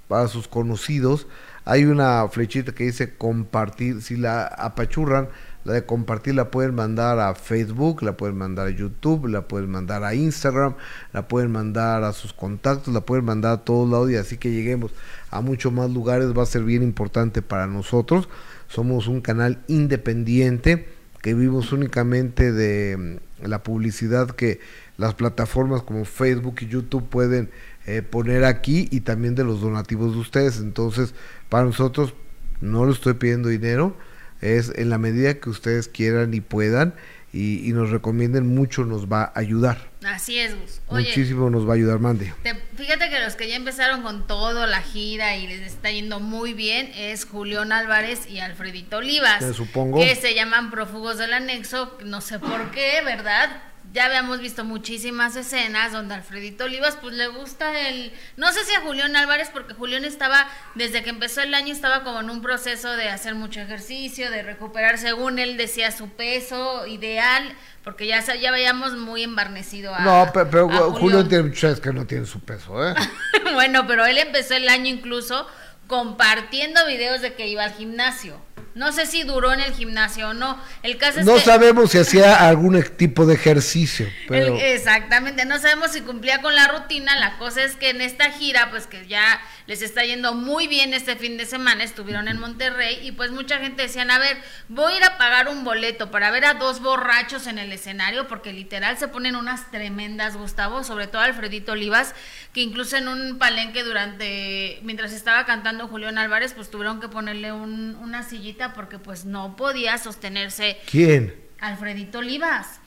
para sus conocidos. Hay una flechita que dice compartir, si la apachurran, la de compartir la pueden mandar a Facebook, la pueden mandar a YouTube, la pueden mandar a Instagram, la pueden mandar a sus contactos, la pueden mandar a todos lados y así que lleguemos a muchos más lugares va a ser bien importante para nosotros. Somos un canal independiente que vivimos únicamente de mm, la publicidad que las plataformas como Facebook y YouTube pueden eh, poner aquí y también de los donativos de ustedes. Entonces, para nosotros no le estoy pidiendo dinero, es en la medida que ustedes quieran y puedan y, y nos recomienden mucho nos va a ayudar. Así es, Gus. Oye, Muchísimo nos va a ayudar, Mande. te- fíjate que los que ya empezaron con todo la gira y les está yendo muy bien es Julián Álvarez y Alfredito Olivas. Supongo. Que se llaman prófugos del anexo, no sé por qué, ¿verdad? Ya habíamos visto muchísimas escenas donde Alfredito Olivas pues le gusta el... No sé si a Julián Álvarez, porque Julián estaba, desde que empezó el año, estaba como en un proceso de hacer mucho ejercicio, de recuperar, según él decía, su peso ideal, porque ya, ya veíamos muy embarnecido a... No, pe- pero, a Julio tiene muchas que no tiene su peso, ¿eh? [laughs] bueno, pero él empezó el año incluso compartiendo videos de que iba al gimnasio. No sé si duró en el gimnasio o no. El caso es No que sabemos si hacía algún tipo de ejercicio, pero el- exactamente, no sabemos si cumplía con la rutina. La cosa es que en esta gira, pues que ya les está yendo muy bien este fin de semana, estuvieron en Monterrey y pues mucha gente decían, a ver, voy a ir a pagar un boleto para ver a dos borrachos en el escenario, porque literal se ponen unas tremendas, Gustavo, sobre todo Alfredito Olivas, que incluso en un palenque durante, mientras estaba cantando Julián Álvarez, pues tuvieron que ponerle un- una sillita porque pues no podía sostenerse ¿quién? Alfredito Olivas.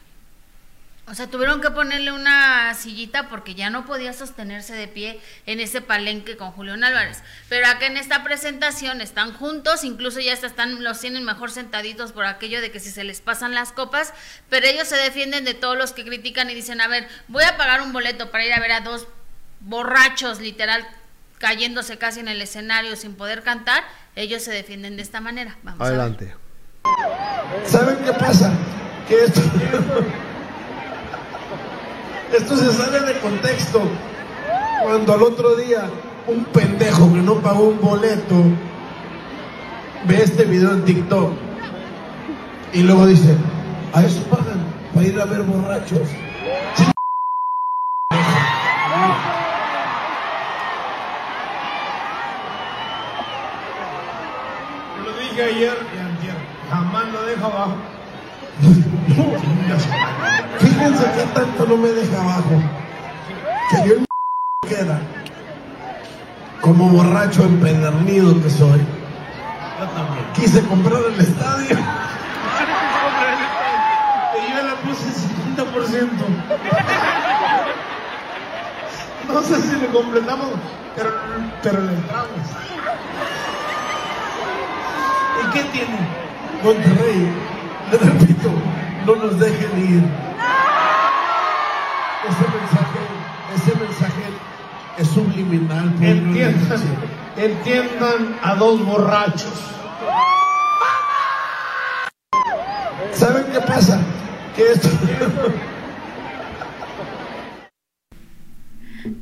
O sea, tuvieron que ponerle una sillita porque ya no podía sostenerse de pie en ese palenque con Julián Álvarez. Pero acá en esta presentación están juntos, incluso ya están, los tienen mejor sentaditos por aquello de que si se les pasan las copas, pero ellos se defienden de todos los que critican y dicen, a ver, voy a pagar un boleto para ir a ver a dos borrachos, literal, cayéndose casi en el escenario sin poder cantar, ellos se defienden de esta manera. Vamos a ver. Adelante. ¿Saben qué pasa? Que esto, esto se sale de contexto. Cuando al otro día un pendejo que no pagó un boleto ve este video en TikTok y luego dice, a eso pagan, para ir a ver borrachos. Lo ayer y antier, jamás lo dejo abajo. [laughs] Fíjense que tanto no me deja abajo. Que yo en [laughs] queda. Como borracho empedernido que soy. Yo también. Quise comprar el estadio. Y yo le puse 50%. No sé si le completamos, pero, pero le entramos. ¿Y qué tiene? Monterrey, le repito, no nos dejen ir. Ese mensaje, ese mensaje es subliminal. Entiendan, entiendan a dos borrachos. ¿Saben qué pasa? Que esto...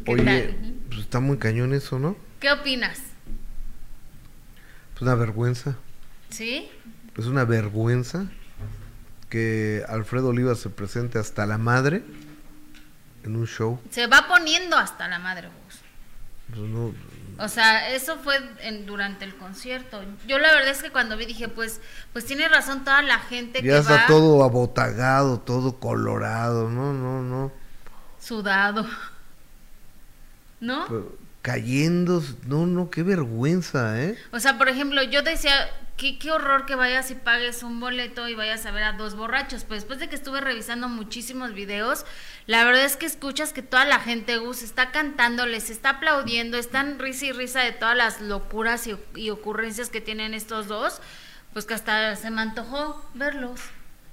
¿Qué Oye, pues está muy cañón eso, ¿no? ¿Qué opinas? Es una vergüenza. ¿Sí? Es una vergüenza que Alfredo Oliva se presente hasta la madre en un show. Se va poniendo hasta la madre. Pues no, O sea, eso fue en, durante el concierto. Yo la verdad es que cuando vi dije, pues, pues tiene razón toda la gente ya que está va todo abotagado, todo colorado. No, no, no. sudado. ¿No? Pero, cayendo. No, no, qué vergüenza, ¿eh? O sea, por ejemplo, yo decía, qué, qué horror que vayas y pagues un boleto y vayas a ver a dos borrachos. Pues después de que estuve revisando muchísimos videos, la verdad es que escuchas que toda la gente, Gus, está cantando, les está aplaudiendo, están risa y risa de todas las locuras y, y ocurrencias que tienen estos dos, pues que hasta se me antojó verlos.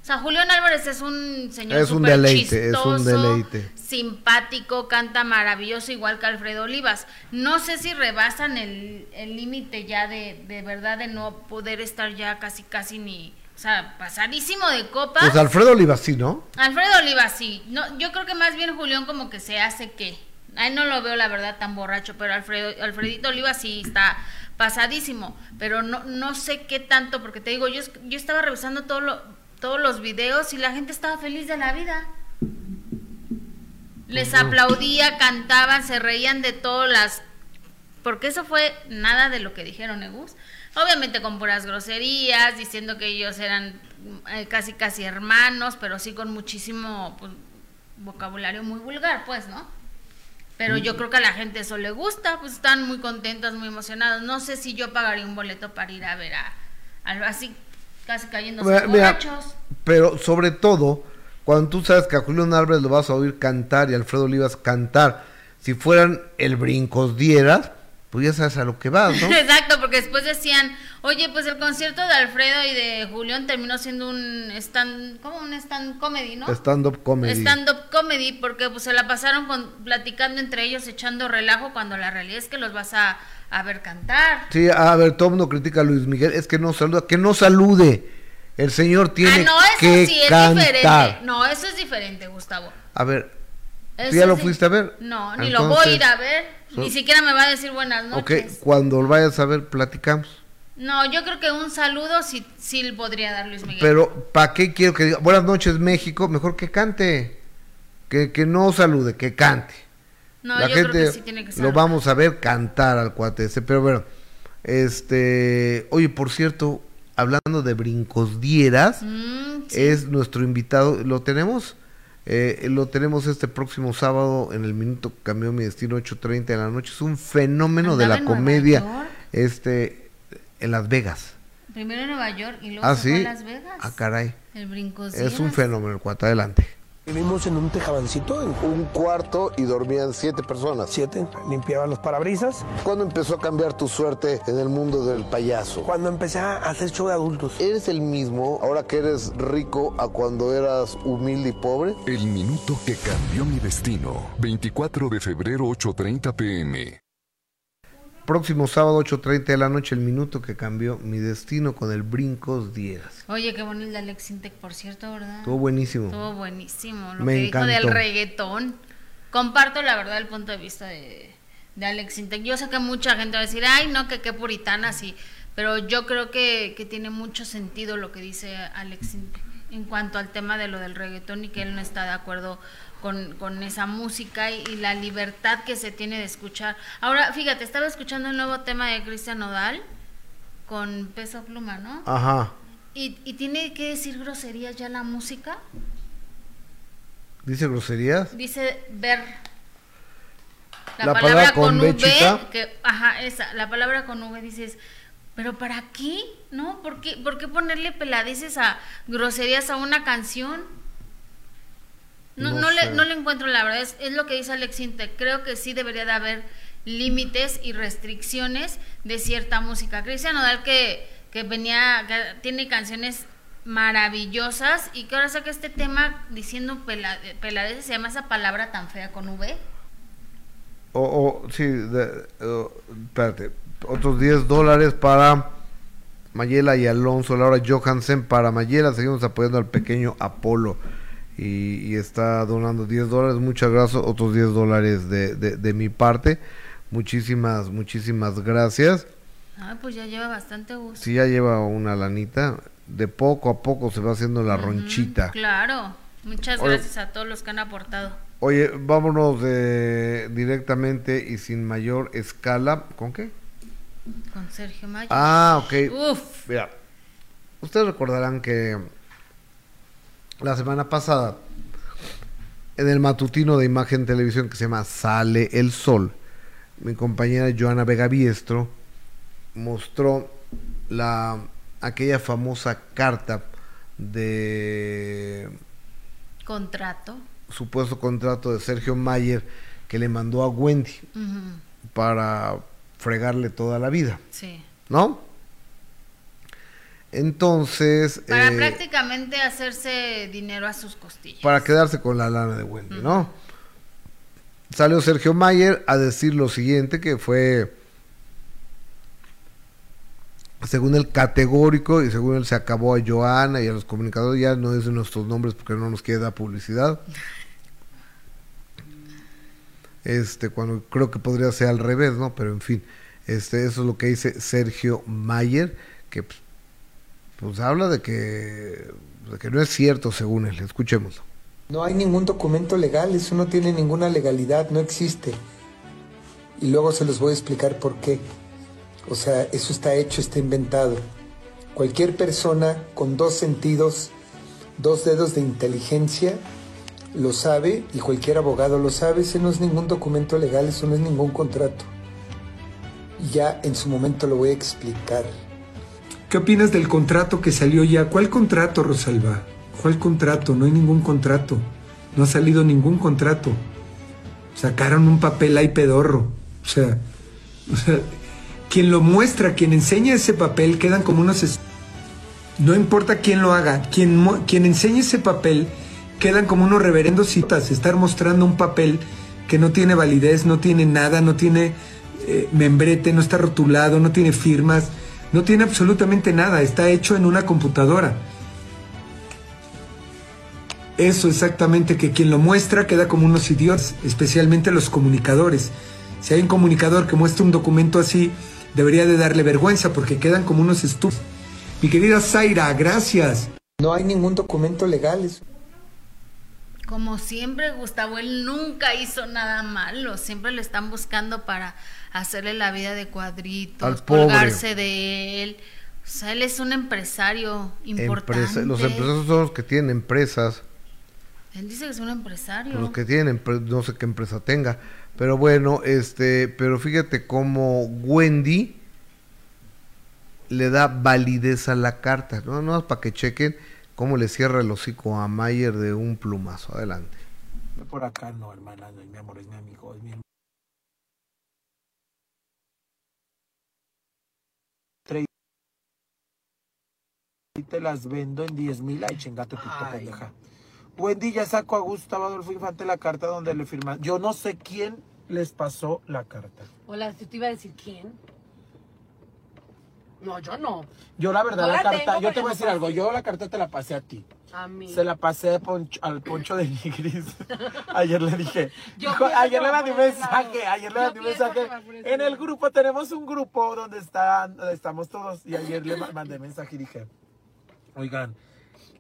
O sea, Julián Álvarez es un señor Es un deleite, es un chistoso, deleite. simpático, canta maravilloso, igual que Alfredo Olivas. No sé si rebasan el el límite ya de, de verdad de no poder estar ya casi, casi ni, o sea, pasadísimo de copas. Pues Alfredo Olivas sí, ¿no? Alfredo Olivas sí. No, yo creo que más bien Julián como que se hace que. Ahí no lo veo la verdad tan borracho, pero Alfredo, Alfredito Olivas sí está pasadísimo. Pero no, no sé qué tanto, porque te digo, yo, yo estaba revisando todo lo- todos los videos y la gente estaba feliz de la vida. Les aplaudía, cantaban, se reían de todas las... Porque eso fue nada de lo que dijeron, Egus. Obviamente con puras groserías, diciendo que ellos eran eh, casi casi hermanos, pero sí con muchísimo pues, vocabulario muy vulgar, pues, ¿no? Pero yo creo que a la gente eso le gusta, pues están muy contentos, muy emocionados. No sé si yo pagaría un boleto para ir a ver a, algo así, casi cayéndose Mira, mira, borrachos. pero sobre todo, cuando tú sabes que a Julián Álvarez lo vas a oír cantar y a Alfredo Olivas cantar, si fueran el brincos dieras, pues ya sabes a lo que vas, ¿no? [laughs] Exacto, porque después decían, oye, pues el concierto de Alfredo y de Julián terminó siendo un stand, como un stand comedy, ¿no? Stand-up comedy. Stand-up comedy, porque pues se la pasaron con, platicando entre ellos, echando relajo, cuando la realidad es que los vas a, a ver cantar. Sí, a ver, todo el mundo critica a Luis Miguel, es que no saluda, que no salude. El señor tiene ah, no, eso que sí es cantar. diferente. No, eso es diferente, Gustavo. A ver, Eso ya lo di- fuiste a ver? No, ni lo voy a ir a ver. Ni so- siquiera me va a decir buenas ok, noches. cuando lo vayas a ver, platicamos. No, yo creo que un saludo sí, sí podría dar Luis Miguel. Pero, ¿para qué quiero que diga buenas noches México? Mejor que cante. Que, que no salude, que cante. no, la yo gente creo que sí tiene que ser. lo vamos a ver cantar al cuate ese. Pero bueno, este. Oye, por cierto, hablando de brincos dieras, Mm, sí. es nuestro invitado. ¿Lo tenemos? Eh, lo tenemos este próximo sábado en el minuto cambió mi destino 8.30 de la noche. Es un fenómeno de la comedia York. este en Las Vegas. Primero en Nueva York y luego Ah, se fue sí. a Las Vegas. Ah, caray. El brinco Es un fenómeno el cuate. Adelante. Vivimos en un tejabancito, en Un cuarto y dormían siete personas. siete, limpiaba los parabrisas. ¿Cuándo empezó a cambiar tu suerte en el mundo del payaso? Cuando empecé a hacer show de adultos. ¿Eres el mismo ahora que eres rico a cuando eras humilde y pobre? El minuto que cambió mi destino. 24 de febrero, 8.30 pm. Próximo sábado 8.30 de la noche, el minuto que cambió mi destino con el Brincos Dieras. Oye, qué bonito el de Alex Intec, por cierto, ¿verdad? Estuvo buenísimo. Estuvo buenísimo. Lo Me que dijo del encantó. reggaetón. Comparto la verdad el punto de vista de, de Alex Intec. Yo sé que mucha gente va a decir, ay, no, que qué puritana, sí. Pero yo creo que, que tiene mucho sentido lo que dice Alex Intec en cuanto al tema de lo del reggaetón y que él no está de acuerdo con, con esa música y, y la libertad que se tiene de escuchar. Ahora, fíjate, estaba escuchando el nuevo tema de Cristian Nodal con Peso Pluma, ¿no? Ajá. ¿Y, y tiene que decir groserías ya la música? ¿Dice groserías? Dice ver. La, La palabra, palabra con, V, chica. que, ajá, esa, la palabra con V dices, pero ¿para qué? ¿No? ¿Por qué, por qué ponerle peladeces a groserías a una canción? No, No no, le, no le encuentro la verdad, es, es lo que dice Alex Intec. Creo que sí debería de haber límites y restricciones de cierta música. Cristian Nodal que, que venía, que tiene canciones maravillosas y que ahora saca este tema diciendo pela- peladeces, se llama esa palabra tan fea con V. O, o sí, de- espérate. Otros 10 dólares para Mayela y Alonso. Laura Johansen para Mayela. Seguimos apoyando al pequeño Apolo. Y, y está donando 10 dólares. Muchas gracias. Otros 10 dólares de, de, de mi parte. Muchísimas, muchísimas gracias. Ah, pues ya lleva bastante gusto. Si ya lleva una lanita, de poco a poco se va haciendo la ronchita. Claro. Muchas Oye. gracias a todos los que han aportado. Oye, vámonos de, directamente y sin mayor escala. ¿Con qué? Con Sergio Mayo. Ah, ok. Uf. Mira, ustedes recordarán que la semana pasada, en el matutino de Imagen Televisión que se llama Sale el Sol, mi compañera Joana Vega Biestro mostró la aquella famosa carta de Contrato. supuesto contrato de Sergio Mayer que le mandó a Wendy para fregarle toda la vida, Sí. ¿no? Entonces, Para eh, prácticamente hacerse dinero a sus costillas. para quedarse con la lana de Wendy, ¿no? Salió Sergio Mayer a decir lo siguiente, que fue, según el categórico, y según él se acabó a Joana y a los comunicadores, ya no dicen nuestros nombres porque no nos queda publicidad. Este, cuando creo que podría ser al revés, ¿no? Pero en fin, este, eso es lo que dice Sergio Mayer, que pues, pues habla de que, de que no es cierto según él. Escuchemos. No hay ningún documento legal, eso no tiene ninguna legalidad, no existe. Y luego se los voy a explicar por qué. O sea, eso está hecho, está inventado. Cualquier persona con dos sentidos, dos dedos de inteligencia, lo sabe y cualquier abogado lo sabe. Ese no es ningún documento legal, eso no es ningún contrato. Y ya en su momento lo voy a explicar. ¿Qué opinas del contrato que salió ya? ¿Cuál contrato, Rosalba? ¿Cuál contrato? No hay ningún contrato. No ha salido ningún contrato. Sacaron un papel ahí pedorro. O sea, quien lo muestra, quien enseña ese papel, quedan como unos... No importa quién lo haga, quien, quien enseña ese papel, quedan como unos reverendos citas. Estar mostrando un papel que no tiene validez, no tiene nada, no tiene eh, membrete, no está rotulado, no tiene firmas, no tiene absolutamente nada. Está hecho en una computadora. Eso exactamente, que quien lo muestra queda como unos idiotas, especialmente los comunicadores. Si hay un comunicador que muestra un documento así, debería de darle vergüenza porque quedan como unos estúpidos. Mi querida Zaira, gracias. No hay ningún documento legal. eso- Como siempre, Gustavo, él nunca hizo nada malo. Siempre le están buscando para hacerle la vida de cuadritos, colgarse de él. O sea, él es un empresario importante. Empresa- los empresarios son los que tienen empresas, Él dice que es un empresario. los que tienen, no sé qué empresa tenga, pero bueno, este, pero fíjate cómo Wendy le da validez a la carta, no, no, para que chequen cómo le cierra el hocico a Mayer de un plumazo, adelante. Por acá no, hermana, no, mi amor, es mi amigo, es mi hermano. Y te las vendo en 10 mil. Ay, chingate, puta pendeja. Wendy ya sacó a Gustavo Adolfo Infante la carta donde le firman. Yo no sé quién les pasó la carta. Hola, yo te iba a decir quién. No, yo no. Yo la verdad la la carta, yo te voy a decir algo, yo la carta te la pasé a ti. A mí. Se la pasé poncho- al poncho de Nigris. [laughs] ayer le dije, Yo ayer le mandé un mensaje, ayer le mandé un mensaje. En el grupo tenemos un grupo donde están, donde estamos todos y ayer le ma- mandé mensaje y dije, oigan,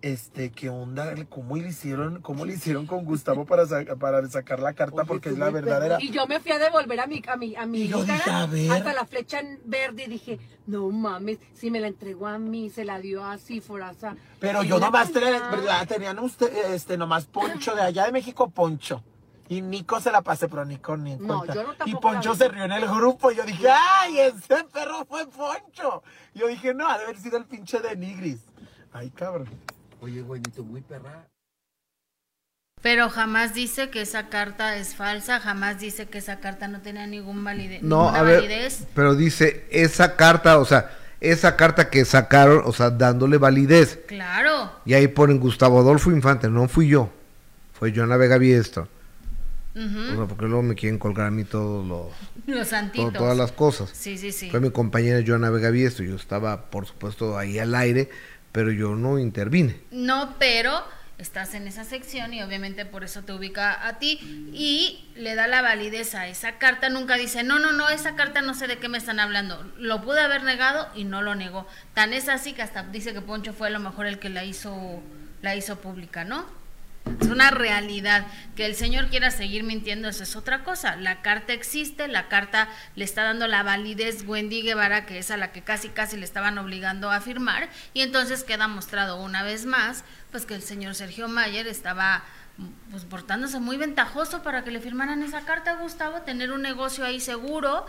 este, ¿qué onda? ¿Cómo le hicieron, cómo le hicieron con Gustavo para, sa- para sacar la carta? Porque es la verdadera. Y yo me fui a devolver a mi, a mi, a mi Y yo dije, Instagram a ver. hasta la flecha en verde y dije, no mames, si me la entregó a mí, se la dio a Forasa. Pero yo nomás te- ¿verdad? tenían usted, este, nomás Poncho de allá de México, Poncho. Y Nico se la pasé, pero Nico ni en No, cuenta. yo no y Poncho la se rió en el grupo. Y yo dije, ¡ay, ese perro fue Poncho! Yo dije, no, ha de haber sido el pinche de Nigris. Ay, cabrón. Oye, güeyito, muy perra. Pero jamás dice que esa carta es falsa, jamás dice que esa carta no tenía ningún valide- No, ninguna a ver, validez. pero dice esa carta, o sea, esa carta que sacaron, o sea, dándole validez. Claro. Y ahí ponen Gustavo Adolfo Infante, no fui yo, fue Joana Vega Biestro. O sea, porque luego me quieren colgar a mí todos los, Los to- santitos. todas las cosas. Sí, sí, sí. Fue mi compañera Joana Vega Biestro, yo estaba, por supuesto, ahí al aire, pero yo no intervine. No, pero estás en esa sección y obviamente por eso te ubica a ti y le da la validez a esa carta. Nunca dice, no, no, no, esa carta no sé de qué me están hablando. Lo pude haber negado y no lo negó. Tan es así que hasta dice que Poncho fue a lo mejor el que la hizo, la hizo pública, ¿no? Es una realidad. Que el señor quiera seguir mintiendo, eso es otra cosa. La carta existe, la carta le está dando la validez Wendy Guevara, que es a la que casi casi le estaban obligando a firmar, y entonces queda mostrado una vez más, pues que el señor Sergio Mayer estaba pues portándose muy ventajoso para que le firmaran esa carta a Gustavo, tener un negocio ahí seguro,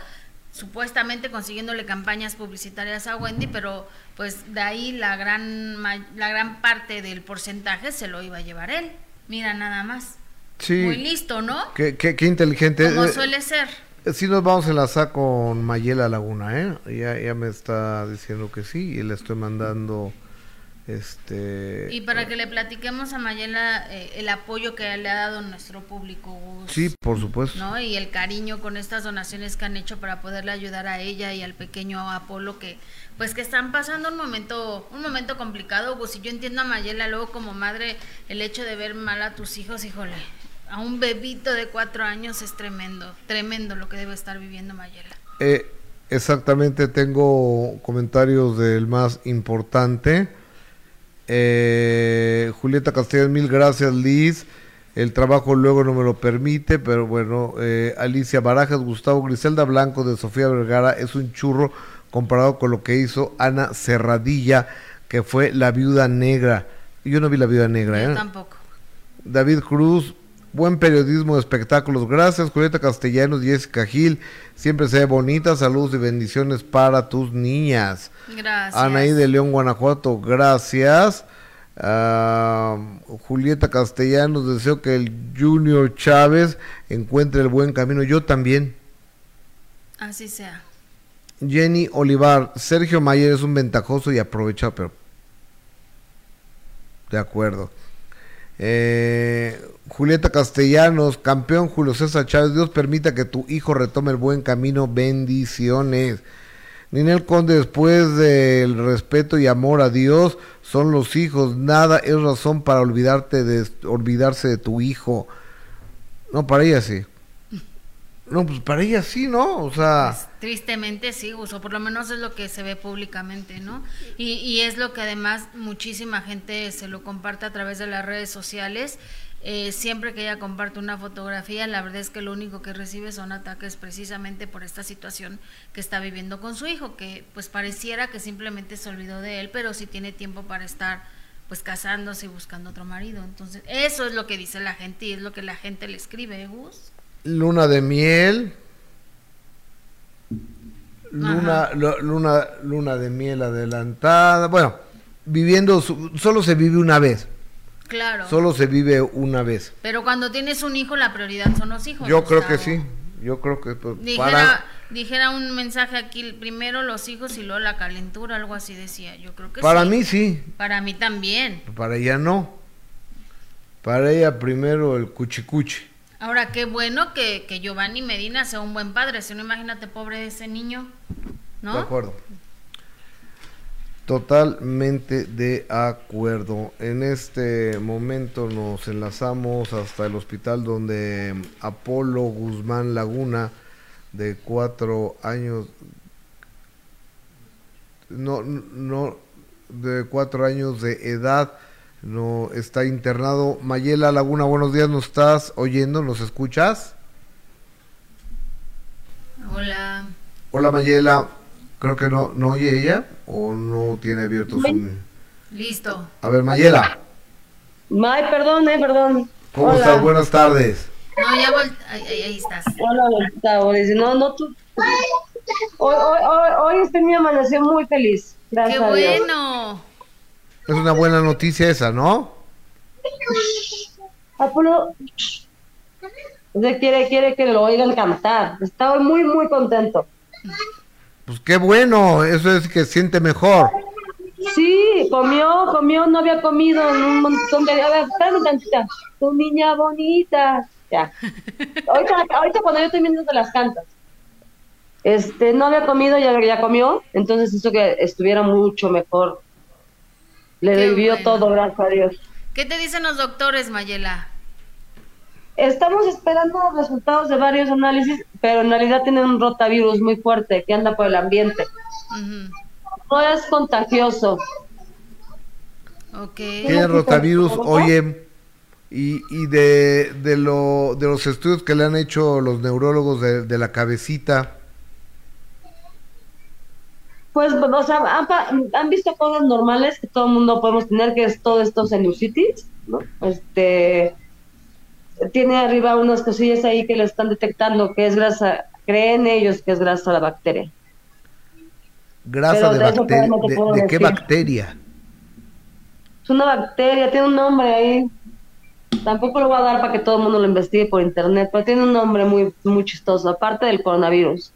supuestamente consiguiéndole campañas publicitarias a Wendy, pero pues de ahí la gran la gran parte del porcentaje se lo iba a llevar él. Mira nada más. Sí. Muy listo, ¿no? Qué, qué- qué inteligente. Como Eh, suele ser. Sí nos vamos a enlazar con Mayela Laguna, ¿eh? Ya, ya me está diciendo que sí y le estoy mandando este... Y para que le platiquemos a Mayela eh, el apoyo que le ha dado nuestro público, Gus, Sí, por supuesto. ¿no? Y el cariño con estas donaciones que han hecho para poderle ayudar a ella y al pequeño Apolo que pues que están pasando un momento un momento complicado, Gus, y yo entiendo a Mayela luego como madre el hecho de ver mal a tus hijos, híjole, a un bebito de cuatro años es tremendo, tremendo lo que debe estar viviendo Mayela. Eh, exactamente, tengo comentarios del más importante. Eh, Julieta Castellón, mil gracias Liz. El trabajo luego no me lo permite, pero bueno, eh, Alicia Barajas, Gustavo Griselda Blanco de Sofía Vergara es un churro comparado con lo que hizo Ana Cerradilla, que fue la viuda negra. Yo no vi la viuda negra, Yo ¿eh? tampoco. David Cruz, buen periodismo de espectáculos. Gracias, Julieta Castellanos, Jessica Gil. Siempre se ve bonita. Saludos y bendiciones para tus niñas. Gracias. Anaí de León, Guanajuato, gracias. Ah, Julieta Castellanos, deseo que el Junior Chávez encuentre el buen camino. Yo también. Así sea. Jenny Olivar, Sergio Mayer es un ventajoso y aprovechado, pero. De acuerdo. Eh, Julieta Castellanos, campeón Julio César Chávez, Dios permita que tu hijo retome el buen camino, bendiciones. Ninel Conde, después del respeto y amor a Dios, son los hijos, nada es razón para olvidarte de olvidarse de tu hijo. No, para ella sí. No, pues para ella sí, ¿no? O sea, Tristemente sí, Gus, o por lo menos es lo que se ve públicamente, ¿no? Y, y es lo que además muchísima gente se lo comparte a través de las redes sociales. Eh, siempre que ella comparte una fotografía, la verdad es que lo único que recibe son ataques precisamente por esta situación que está viviendo con su hijo, que pues pareciera que simplemente se olvidó de él, pero sí tiene tiempo para estar pues casándose y buscando otro marido. Entonces, eso es lo que dice la gente y es lo que la gente le escribe, ¿eh, Gus. Luna de miel. Luna, luna, luna de miel adelantada. Bueno, viviendo, su- solo se vive una vez. Claro. Solo se vive una vez. Pero cuando tienes un hijo, la prioridad son los hijos. Yo creo que sí. Yo creo que pues, Dijera, para, dijera un mensaje aquí, primero los hijos y luego la calentura, algo así decía. Yo creo que para sí. mí sí, Para mí también. para ella no. Para ella primero el cuchicuchi. Ahora, qué bueno que, que Giovanni Medina sea un buen padre. Si no, imagínate, pobre de ese niño. ¿No? De acuerdo. Totalmente de acuerdo. En este momento nos enlazamos hasta el hospital donde Apolo Guzmán Laguna, de cuatro años, no, no, de cuatro años de edad, no está internado. Mayela Laguna, buenos días, ¿nos estás oyendo? ¿Nos escuchas? Hola. Hola Mayela, creo que no, no oye ella o no tiene abierto su... Listo. A ver Mayela, Ay, perdón, eh, perdón. ¿cómo Hola. estás? Buenas tardes. No, ya vol- ahí, ahí- estás. Hola, Gustavo. No, no, tú. Hoy, hoy, hoy, hoy este me amaneció muy feliz. Gracias Qué a Dios. Es una buena noticia esa, ¿no? Apolo. Usted quiere, quiere que lo oigan cantar. Estaba muy, muy contento. Pues qué bueno, eso es que siente mejor. Sí, comió, comió, no había comido en un montón de... A ver, espérame tantita. Tu niña bonita. Ya. Ahorita, ahorita cuando yo estoy viendo te las cantas. Este, no había comido, ya, ya comió, entonces hizo que estuviera mucho mejor. Le Qué vivió bueno. todo, gracias a Dios. ¿Qué te dicen los doctores, Mayela? Estamos esperando los resultados de varios análisis, pero en realidad tiene un rotavirus muy fuerte que anda por el ambiente. Ujú. No es contagioso. Ok. Tiene rotavirus, oye, y, y de, de, lo, de los estudios que le han hecho los neurólogos de, de la cabecita, Pues, o sea, han, han visto cosas normales que todo el mundo podemos tener, que es todo esto sinusitis, ¿no? Este, tiene arriba unas cosillas ahí que le están detectando que es grasa, creen ellos que es grasa la bacteria. Grasa de de bacteria. no ¿De, de qué bacteria? Es una bacteria, tiene un nombre ahí. Tampoco lo voy a dar para que todo el mundo lo investigue por internet, pero tiene un nombre muy, muy chistoso, aparte del coronavirus.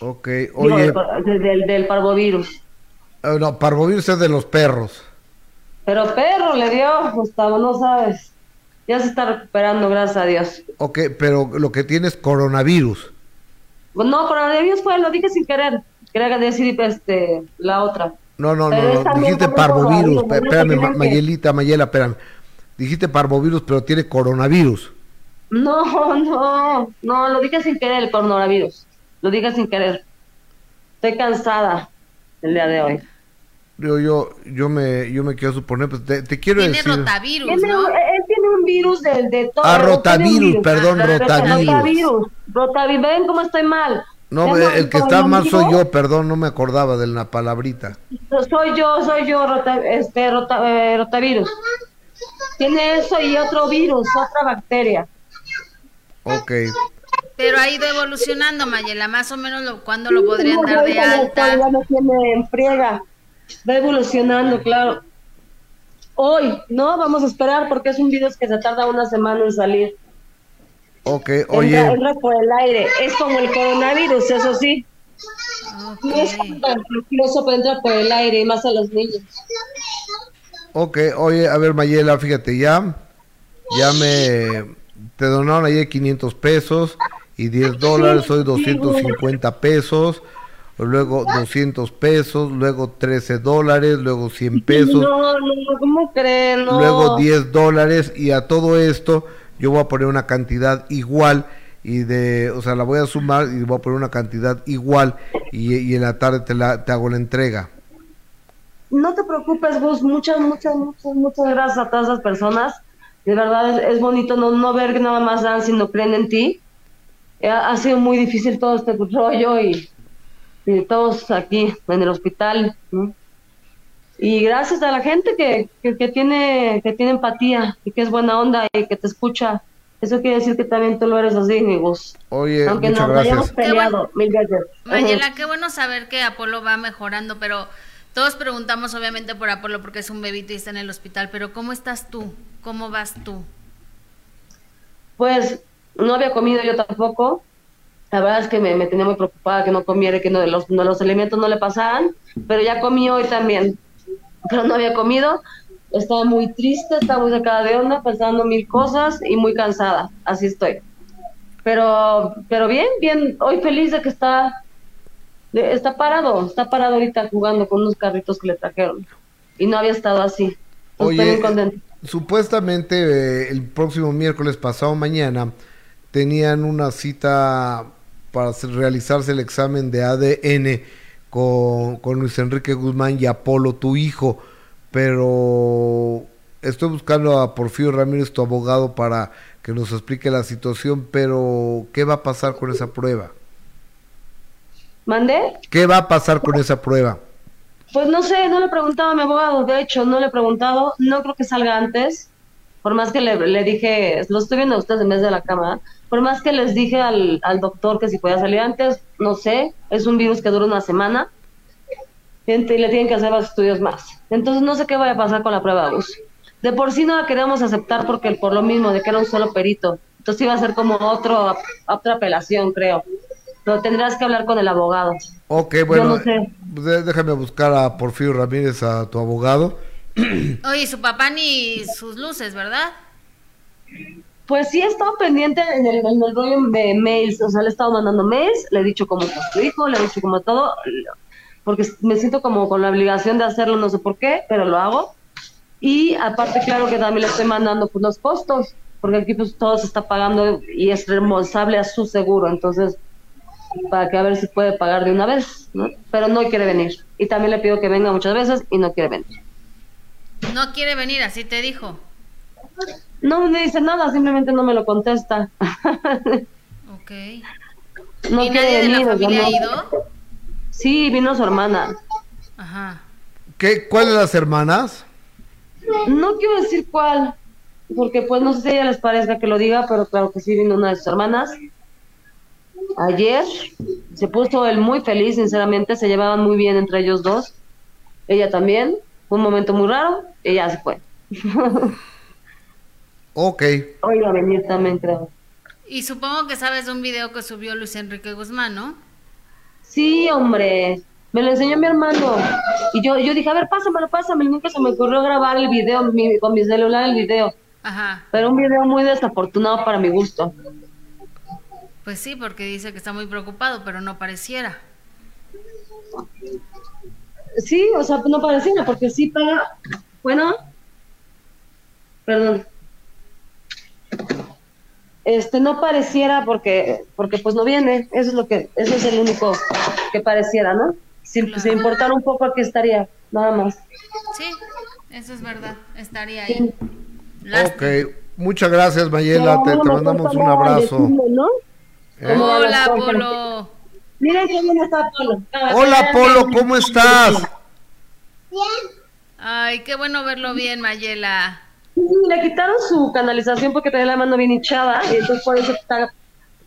Ok, Digo, oye, del, cor- del, del parvovirus. ah, no, parvovirus es de los perros. Pero perro le dio, Gustavo, no sabes. Ya se está recuperando, gracias a Dios. Ok, pero lo que tiene es coronavirus. No, coronavirus fue, lo dije sin querer. Quería decir este, la otra. No, no, Pero no, dijiste parvovirus. Espérame, Ma- Mayelita, Mayela, espérame. Dijiste parvovirus, pero tiene coronavirus. No, no, no, lo dije sin querer el coronavirus. Lo dije sin querer. Estoy cansada el día de hoy. Yo, yo, yo me, yo me quiero suponer, pues te, te quiero Tiene decir. rotavirus, Tiene ¿no? un- él tiene un virus de, de todo. Ah, rotavirus, virus. perdón, Ah, rotavirus. Rotavirus. Rotavirus. Ven cómo estoy mal. No, Tengo el que está mal soy yo, perdón, no me acordaba de la palabrita. Soy yo, soy yo, rota- este, rota- eh, rotavirus. Tiene eso y otro virus, otra bacteria. Ok. Pero ha ido evolucionando, Mayela. Más o menos lo, cuándo lo podrían dar de alta. Ya no tiene en friega. Va evolucionando, claro. Hoy, no, vamos a esperar porque es un virus que se tarda una semana en salir. Ok, Entra, oye, entra por el aire. Es como el coronavirus, eso sí. No es tan peligroso, pero entra por el aire y más a los niños. ok, oye, a ver, Mayela, fíjate, ya, ya me, te donaron ayer 500 pesos y 10 dólares, hoy 250 pesos, luego 200 pesos, luego 13 dólares, luego 100 pesos, No, no, ¿cómo creen? No. luego 10 dólares y a todo esto yo voy a poner una cantidad igual y de, o sea, la voy a sumar y voy a poner una cantidad igual y, y en la tarde te, la, te hago la entrega. No te preocupes, Gus. Muchas, muchas, muchas, muchas gracias a todas esas personas. De verdad es, es bonito no, no ver que nada más dan, sino creen en ti. Eh, Ha, ha sido muy difícil todo este rollo y, y todos aquí en el hospital. ¿no? Y gracias a la gente que, que, que tiene que tiene empatía y que es buena onda y que te escucha. Eso quiere decir que también tú lo eres así, mi Gus. Oye, Aunque muchas nos hayamos gracias. peleado mil veces. Mayela, qué bueno saber que Apolo va mejorando, pero todos preguntamos obviamente por Apolo porque es un bebito y está en el hospital, pero ¿cómo estás tú? ¿Cómo vas tú? Pues no había comido yo tampoco. La verdad es que me, me tenía muy preocupada que no comiera que no, los, no, los alimentos no le pasaran, pero ya comí hoy también. Pero no había comido, estaba muy triste, estaba muy sacada de onda, pensando mil cosas y muy cansada. Así estoy. Pero, pero bien, bien, hoy feliz de que está, de- está parado, está parado ahorita jugando con unos carritos que le trajeron. Y no había estado así. Estoy muy contenta. supuestamente eh, el próximo miércoles pasado mañana tenían una cita para realizarse el examen de ADN con, con Luis Enrique Guzmán y Apolo, tu hijo, pero estoy buscando a Porfirio Ramírez, tu abogado, para que nos explique la situación, pero ¿qué va a pasar con esa prueba? ¿Mandé? ¿Qué va a pasar con esa prueba? Pues no sé, no le he preguntado a mi abogado, de hecho, no le he preguntado, no creo que salga antes, por más que le, le dije, lo estoy viendo a ustedes en vez de la cámara, por más que les dije al, al doctor que si podía salir antes, no sé, es un virus que dura una semana, y le tienen que hacer los estudios más. Entonces no sé qué vaya a pasar con la prueba de Gus. De por sí no la queríamos aceptar porque por lo mismo, de que era un solo perito, entonces iba a ser como otro, otra apelación, creo. Pero tendrás que hablar con el abogado. Ok, bueno, no sé. de- déjame buscar a Porfirio Ramírez, a tu abogado. [clears throat] Oye, su papá ni sus luces, ¿verdad? Pues sí, he estado pendiente en el, rollo de mails, o sea, le he estado mandando mails, le he dicho como está su hijo, le he dicho como todo, porque me siento como con la obligación de hacerlo, no sé por qué, pero lo hago. Y aparte, claro que también le estoy mandando pues, los costos, porque aquí pues todo se está pagando y es responsable a su seguro, entonces, para que a ver si puede pagar de una vez, ¿no? Pero no quiere venir. Y también le pido que venga muchas veces y no quiere venir. No quiere venir, así te dijo. No me dice nada, simplemente no me lo contesta. Ok. No ¿Y quiere nadie de la venir, o sea, familia ha ido? Sí, vino su hermana. Ajá. ¿Qué, ¿Cuáles las hermanas? No quiero decir cuál. porque pues no sé si a ella les parezca que lo diga, pero claro que sí vino una de sus hermanas. Ayer se puso él muy feliz, sinceramente, se llevaban muy bien entre ellos dos. Ella también, fue un momento muy raro, y ya se fue. [laughs] Ok. Hoy va a venir también, creo. Y supongo que sabes de un video que subió Luis Enrique Guzmán, ¿no? Sí, hombre, me lo enseñó mi hermano. Y yo, yo dije, a ver, pásamelo, pásamelo. Y nunca se me ocurrió grabar el video mi- con mi celular, el video. Ajá. Pero un video muy desafortunado para mi gusto. Pues sí, porque dice que está muy preocupado, pero no pareciera. Sí, o sea, no pareciera, porque sí pega. Bueno, perdón. Este no pareciera porque, porque pues no viene. Eso es lo que, eso es el único que pareciera, ¿no? Si, si importara un poco aquí estaría, nada más. Sí, eso es verdad. Estaría ahí. Ok, muchas gracias Mayela, te, te mandamos un abrazo. ¿Eh? Hola, Polo. Miren qué bien está Polo. Hola Polo, ¿cómo estás? Ay, qué bueno verlo bien, Mayela. Sí, Le quitaron su canalización porque tenía la mano bien hinchada y entonces por eso está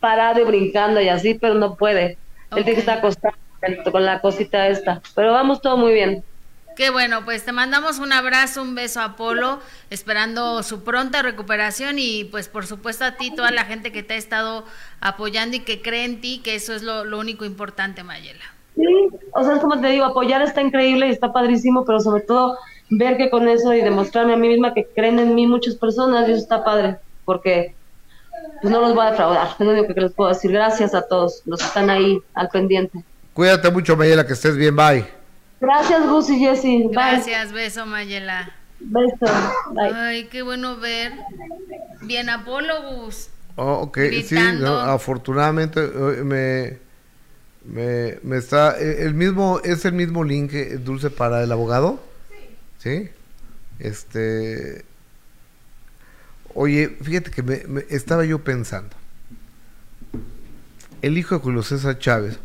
parado y brincando y así, pero no puede. Él tiene que estar acostado con la cosita esta. Pero vamos todo muy bien. Qué bueno, pues te mandamos un abrazo, un beso a Polo, esperando su pronta recuperación y pues por supuesto a ti, toda la gente que te ha estado apoyando y que cree en ti, que eso es lo, lo único importante, Mayela. Sí, o sea, es como te digo, apoyar está increíble y está padrísimo, pero sobre todo ver que con eso y demostrarme a mí misma que creen en mí muchas personas, y eso está padre, porque pues no los voy a defraudar. Es lo único que les puedo decir. Gracias a todos los que están ahí al pendiente. Cuídate mucho Mayela, que estés bien, bye. Gracias, Gus y Jessy. Bye. Gracias, beso, Mayela. Beso. Bye. Ay, qué bueno ver. Bien, Apolo, Gus. Oh, ok, sí, no, afortunadamente eh, me, me, me está, eh, el mismo, es el mismo link eh, dulce para el abogado, sí, este, oye, fíjate que me, me- estaba yo pensando, el hijo de Julio César Chávez,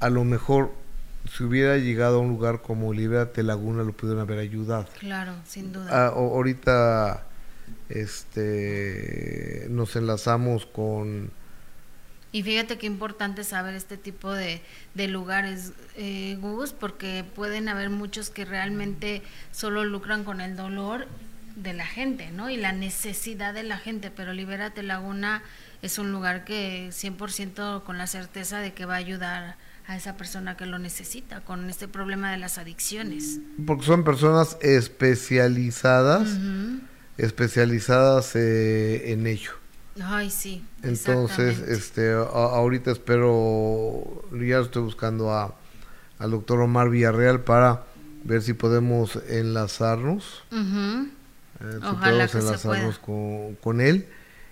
a lo mejor si hubiera llegado a un lugar como Libérate Laguna lo pudieron haber ayudado. Claro, sin duda. Ah, ahorita este nos enlazamos con Y fíjate qué importante saber este tipo de, de lugares, eh, Gus, porque pueden haber muchos que realmente solo lucran con el dolor de la gente, ¿no? Y la necesidad de la gente, pero Libérate Laguna es un lugar que 100% con la certeza de que va a ayudar a esa persona que lo necesita con este problema de las adicciones. porque son personas especializadas especializadas eh, en ello Ay, sí. entonces este a- ahorita espero ya estoy buscando a al doctor Omar Villarreal para ver si podemos enlazarnos. Eh, si Ojalá podemos que se enlazarnos con, con él.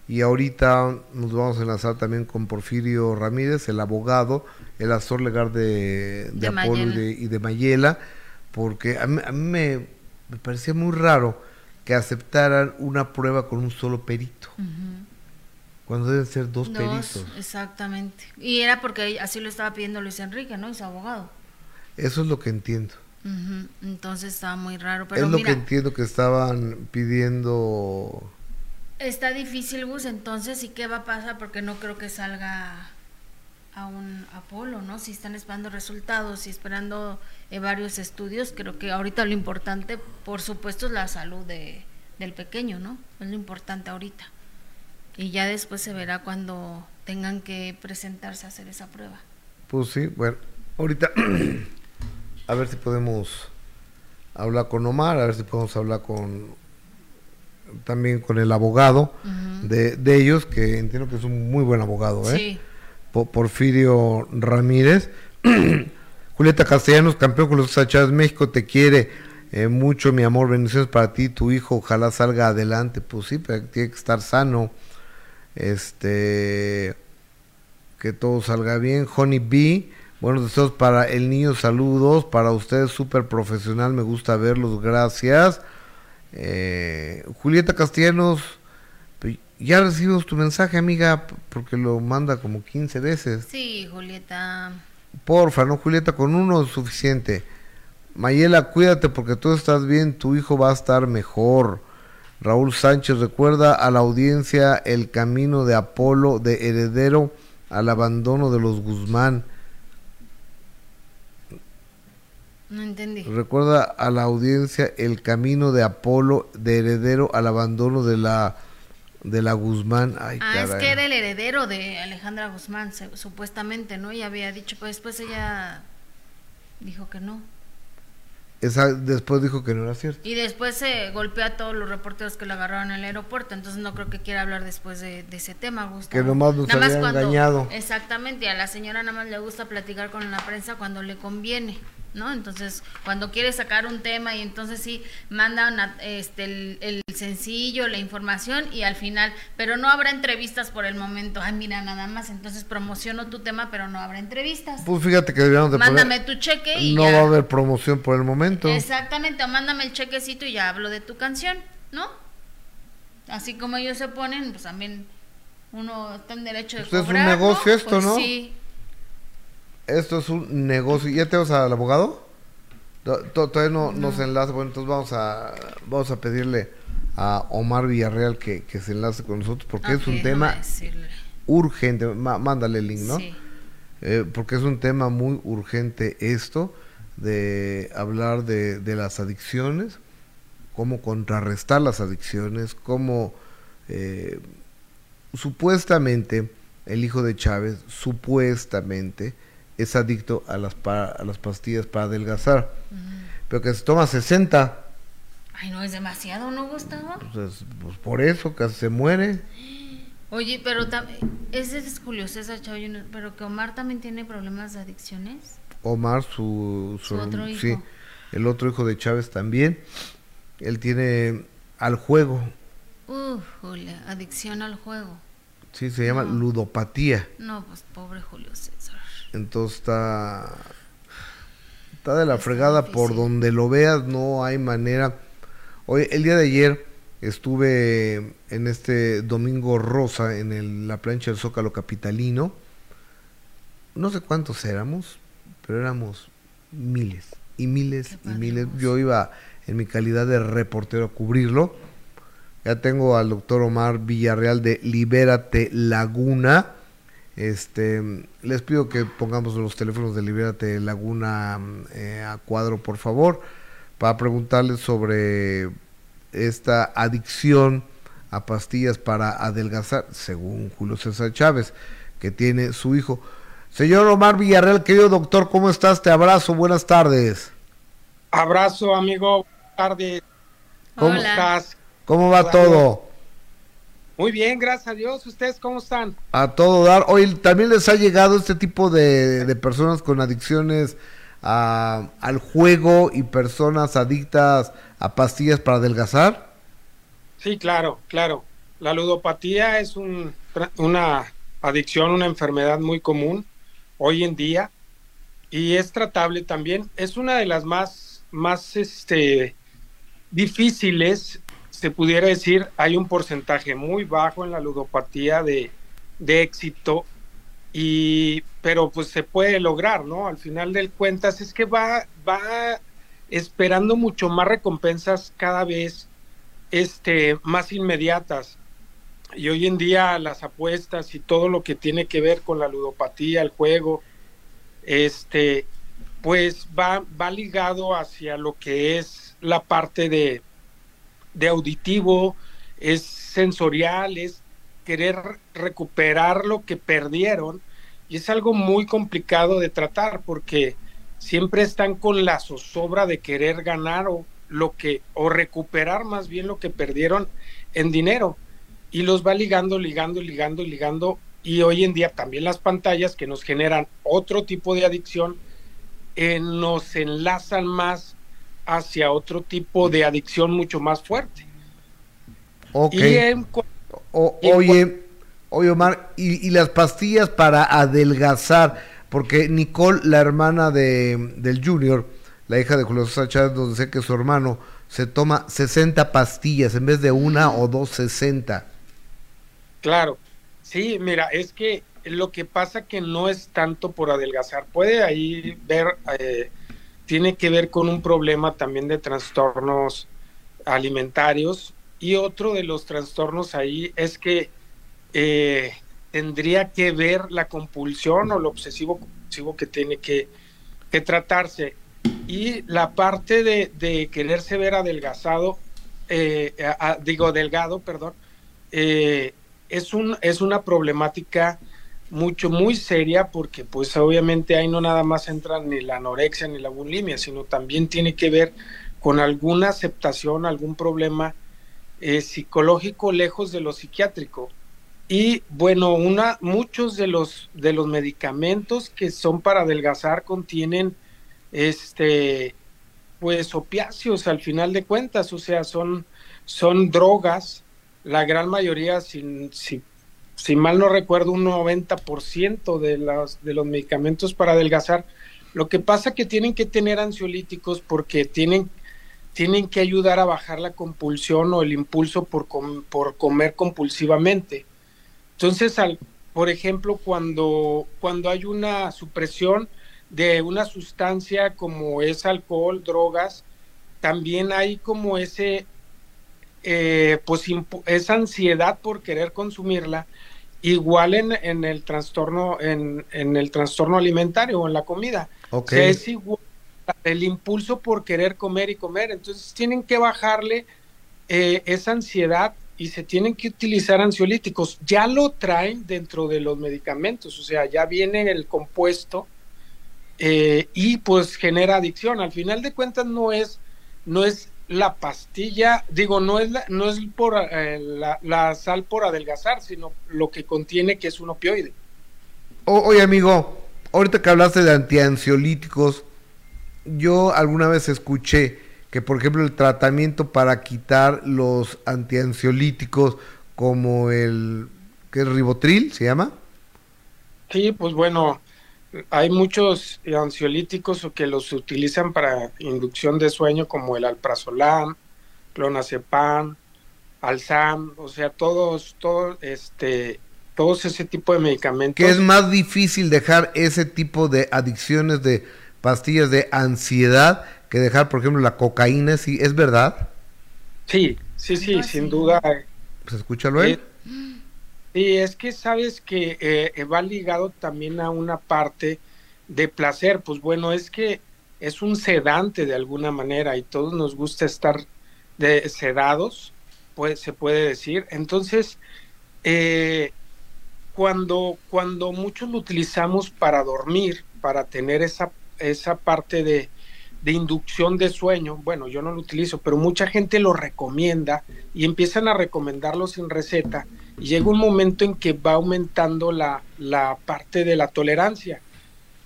Y ahorita nos vamos a enlazar también con Porfirio Ramírez, el abogado, el asesor legal de, de, De Apolo y de, y de Mayela, porque a mí, a mí me, me parecía muy raro que aceptaran una prueba con un solo perito, cuando deben ser dos, Dos, peritos. exactamente. Y era porque así lo estaba pidiendo Luis Enrique, ¿no? Y su abogado. Eso es lo que entiendo. Entonces estaba muy raro. Pero es lo mira, que entiendo que estaban pidiendo está difícil, Gus, entonces, ¿y qué va a pasar? Porque no creo que salga a un Apolo, ¿no? Si están esperando resultados y esperando eh, varios estudios, creo que ahorita lo importante, por supuesto, es la salud de, del pequeño, ¿no? Es lo importante ahorita. Y ya después se verá cuando tengan que presentarse a hacer esa prueba. Pues sí, bueno, ahorita [clears throat] a ver si podemos hablar con Omar, a ver si podemos hablar con también con el abogado de, de ellos, que entiendo que es un muy buen abogado, ¿eh? Sí. Po- Porfirio Ramírez. [clears throat] Julieta Castellanos, campeón con los Chávez México, te quiere eh, mucho, mi amor. Bendiciones para ti, tu hijo, ojalá salga adelante. Pues sí, pero tiene que estar sano. Este, que todo salga bien. Honey B, buenos deseos para el niño, saludos. Para ustedes, súper profesional, me gusta verlos, gracias. Eh, Julieta Castellanos, ya recibimos tu mensaje, amiga, porque lo manda como 15 veces. Sí, Julieta. Porfa, no, Julieta, con uno es suficiente. Mayela, cuídate porque tú estás bien, tu hijo va a estar mejor. Raúl Sánchez recuerda a la audiencia el camino de Apolo de heredero al abandono de los Guzmán. No entendí. Recuerda a la audiencia el camino de Apolo de heredero al abandono de la de la Guzmán. Ay, ah, es que era el heredero de Alejandra Guzmán, se- supuestamente, ¿no? Y había dicho, pues después ella dijo que no. Esa, después dijo que no era cierto. Y después se golpeó a todos los reporteros que la agarraron en el aeropuerto, entonces no creo que quiera hablar después de, de ese tema, Gustavo. Que nomás nos Nada más había cuando- engañado. Exactamente, a la señora nada más le gusta platicar con la prensa cuando le conviene, ¿no? Entonces, cuando quiere sacar un tema y entonces sí, manda una- este, el, el sencillo, la información y al final, pero no habrá entrevistas por el momento. Ay, mira, nada más, entonces promociono tu tema, pero no habrá entrevistas. Pues fíjate que deberíamos de Mándame poner- tu cheque y No ya. va a haber promoción por el momento. Exactamente, o mándame el chequecito y ya hablo de tu canción, ¿no? Así como ellos se ponen, pues también uno está en derecho de Pues es un cobrar, negocio esto, Pues ¿no? Sí, Esto es un negocio. ¿Ya te vas al abogado? To- to- Todavía no, no se enlaza. Bueno, entonces vamos a, vamos a pedirle a Omar Villarreal que, que se enlace con nosotros porque es un tema urgente. Ma- mándale el link, ¿no? Sí. Eh, porque es un tema muy urgente esto de hablar de, de las adicciones, cómo contrarrestar las adicciones, cómo eh, supuestamente el hijo de Chávez, supuestamente, es adicto a las, pa- a las pastillas para adelgazar, pero que se toma 60, Ay, no es demasiado, ¿no, Gustavo? pues, pues por eso casi se muere. Oye, pero ese es Julio César Chávez, Jr., pero que Omar también tiene problemas de adicciones. Omar, su, Su otro hijo. sí, el otro hijo de Chávez también, él tiene al juego, Uf, Julia, adicción al juego. sí, se llama ludopatía. No, pues pobre Julio César. Entonces está está de la fregada por donde lo veas, no hay manera. Hoy el día de ayer estuve en este domingo rosa en el- la plancha del Zócalo capitalino. No sé cuántos éramos, pero éramos miles y miles y miles. Yo iba en mi calidad de reportero a cubrirlo. Ya tengo al doctor Omar Villarreal de Libérate Laguna. Este, les pido que pongamos los teléfonos de Libérate Laguna eh, a cuadro, por favor, para preguntarles sobre esta adicción a pastillas para adelgazar, según Julio César Chávez, que tiene su hijo. Señor Omar Villarreal, querido doctor, ¿cómo estás? Te abrazo, buenas tardes. Abrazo, amigo. Buenas tardes. ¿Cómo ¿Cómo estás? ¿Cómo va Hola. todo? Muy bien, gracias a Dios. ¿Ustedes cómo están? A todo dar. Hoy también les ha llegado este tipo de, de personas con adicciones a- al juego y personas adictas a pastillas para adelgazar. Sí, claro, claro. La ludopatía es un- una adicción, una enfermedad muy común hoy en día y es tratable también. Es una de las más, más este, difíciles, se pudiera decir. Hay un porcentaje muy bajo en la ludopatía de, de éxito y pero pues se puede lograr, ¿no? Al final del cuentas es que va va esperando mucho más recompensas cada vez este más inmediatas. Y hoy en día las apuestas y todo lo que tiene que ver con la ludopatía, el juego, este pues va va ligado hacia lo que es la parte de de auditivo, es sensorial, es querer recuperar lo que perdieron y es algo muy complicado de tratar porque siempre están con la zozobra de querer ganar o lo que o recuperar más bien lo que perdieron en dinero y los va ligando, ligando, ligando, ligando y hoy en día también las pantallas que nos generan otro tipo de adicción eh, nos enlazan más hacia otro tipo de adicción mucho más fuerte. Ok. Y en cu- O- y en oye, oye Omar, y, y las pastillas para adelgazar, porque Nicole, la hermana de, del Junior, la hija de Julio César Chávez, nos decía que su hermano se toma 60 pastillas en vez de una o dos 60. Claro, sí, mira, es que lo que pasa que no es tanto por adelgazar, puede ahí ver, eh, tiene que ver con un problema también de trastornos alimentarios y otro de los trastornos ahí es que eh, tendría que ver la compulsión o lo obsesivo compulsivo que tiene que, tratarse. Y la parte de, quererse ver adelgazado, eh, a- digo delgado, perdón, eh, es, un, es una problemática mucho, muy seria porque pues obviamente ahí no nada más entra ni la anorexia ni la bulimia, sino también tiene que ver con alguna aceptación, algún problema eh, psicológico lejos de lo psiquiátrico. Y bueno, una, muchos de los, de los medicamentos que son para adelgazar contienen este pues opiáceos al final de cuentas, o sea, son, son drogas, la gran mayoría, si, si, si mal no recuerdo, un 90% de, las, de los medicamentos para adelgazar. Lo que pasa que tienen que tener ansiolíticos porque tienen, tienen que ayudar a bajar la compulsión o el impulso por, por comer compulsivamente. Entonces, al, por ejemplo, cuando, cuando hay una supresión de una sustancia como es alcohol, drogas, también hay como ese, eh, pues esa ansiedad por querer consumirla, igual en, en el trastorno, en, en el trastorno alimentario o en la comida. Es igual el impulso por querer comer y comer. Entonces tienen que bajarle eh, esa ansiedad y se tienen que utilizar ansiolíticos. Ya lo traen dentro de los medicamentos, o sea, ya viene el compuesto eh, y pues genera adicción. Al final de cuentas no es, no es la pastilla, digo, no es, la, no es por eh, la, la sal por adelgazar, sino lo que contiene que es un opioide. O- oye, amigo, ahorita que hablaste de antiansiolíticos, yo alguna vez escuché que, por ejemplo, el tratamiento para quitar los antiansiolíticos, como el que es ribotril, ¿se llama? Sí, pues bueno, hay muchos ansiolíticos o que los utilizan para inducción de sueño como el alprazolam, clonazepam, alzam, o sea, todos, todos, este, todos ese tipo de medicamentos. Que es más difícil dejar ese tipo de adicciones de pastillas de ansiedad que dejar, por ejemplo, la cocaína, ¿sí? ¿Es verdad? Sí, sí, sí, sin duda. Pues escúchalo él. Sí, es que sabes que eh, va ligado también a una parte de placer. Pues bueno, es que es un sedante de alguna manera y todos nos gusta estar de, sedados, pues se puede decir. Entonces, eh, cuando, cuando muchos lo utilizamos para dormir, para tener esa, esa parte de, de inducción de sueño, bueno, yo no lo utilizo, pero mucha gente lo recomienda y empiezan a recomendarlo sin receta llega un momento en que va aumentando la, la parte de la tolerancia.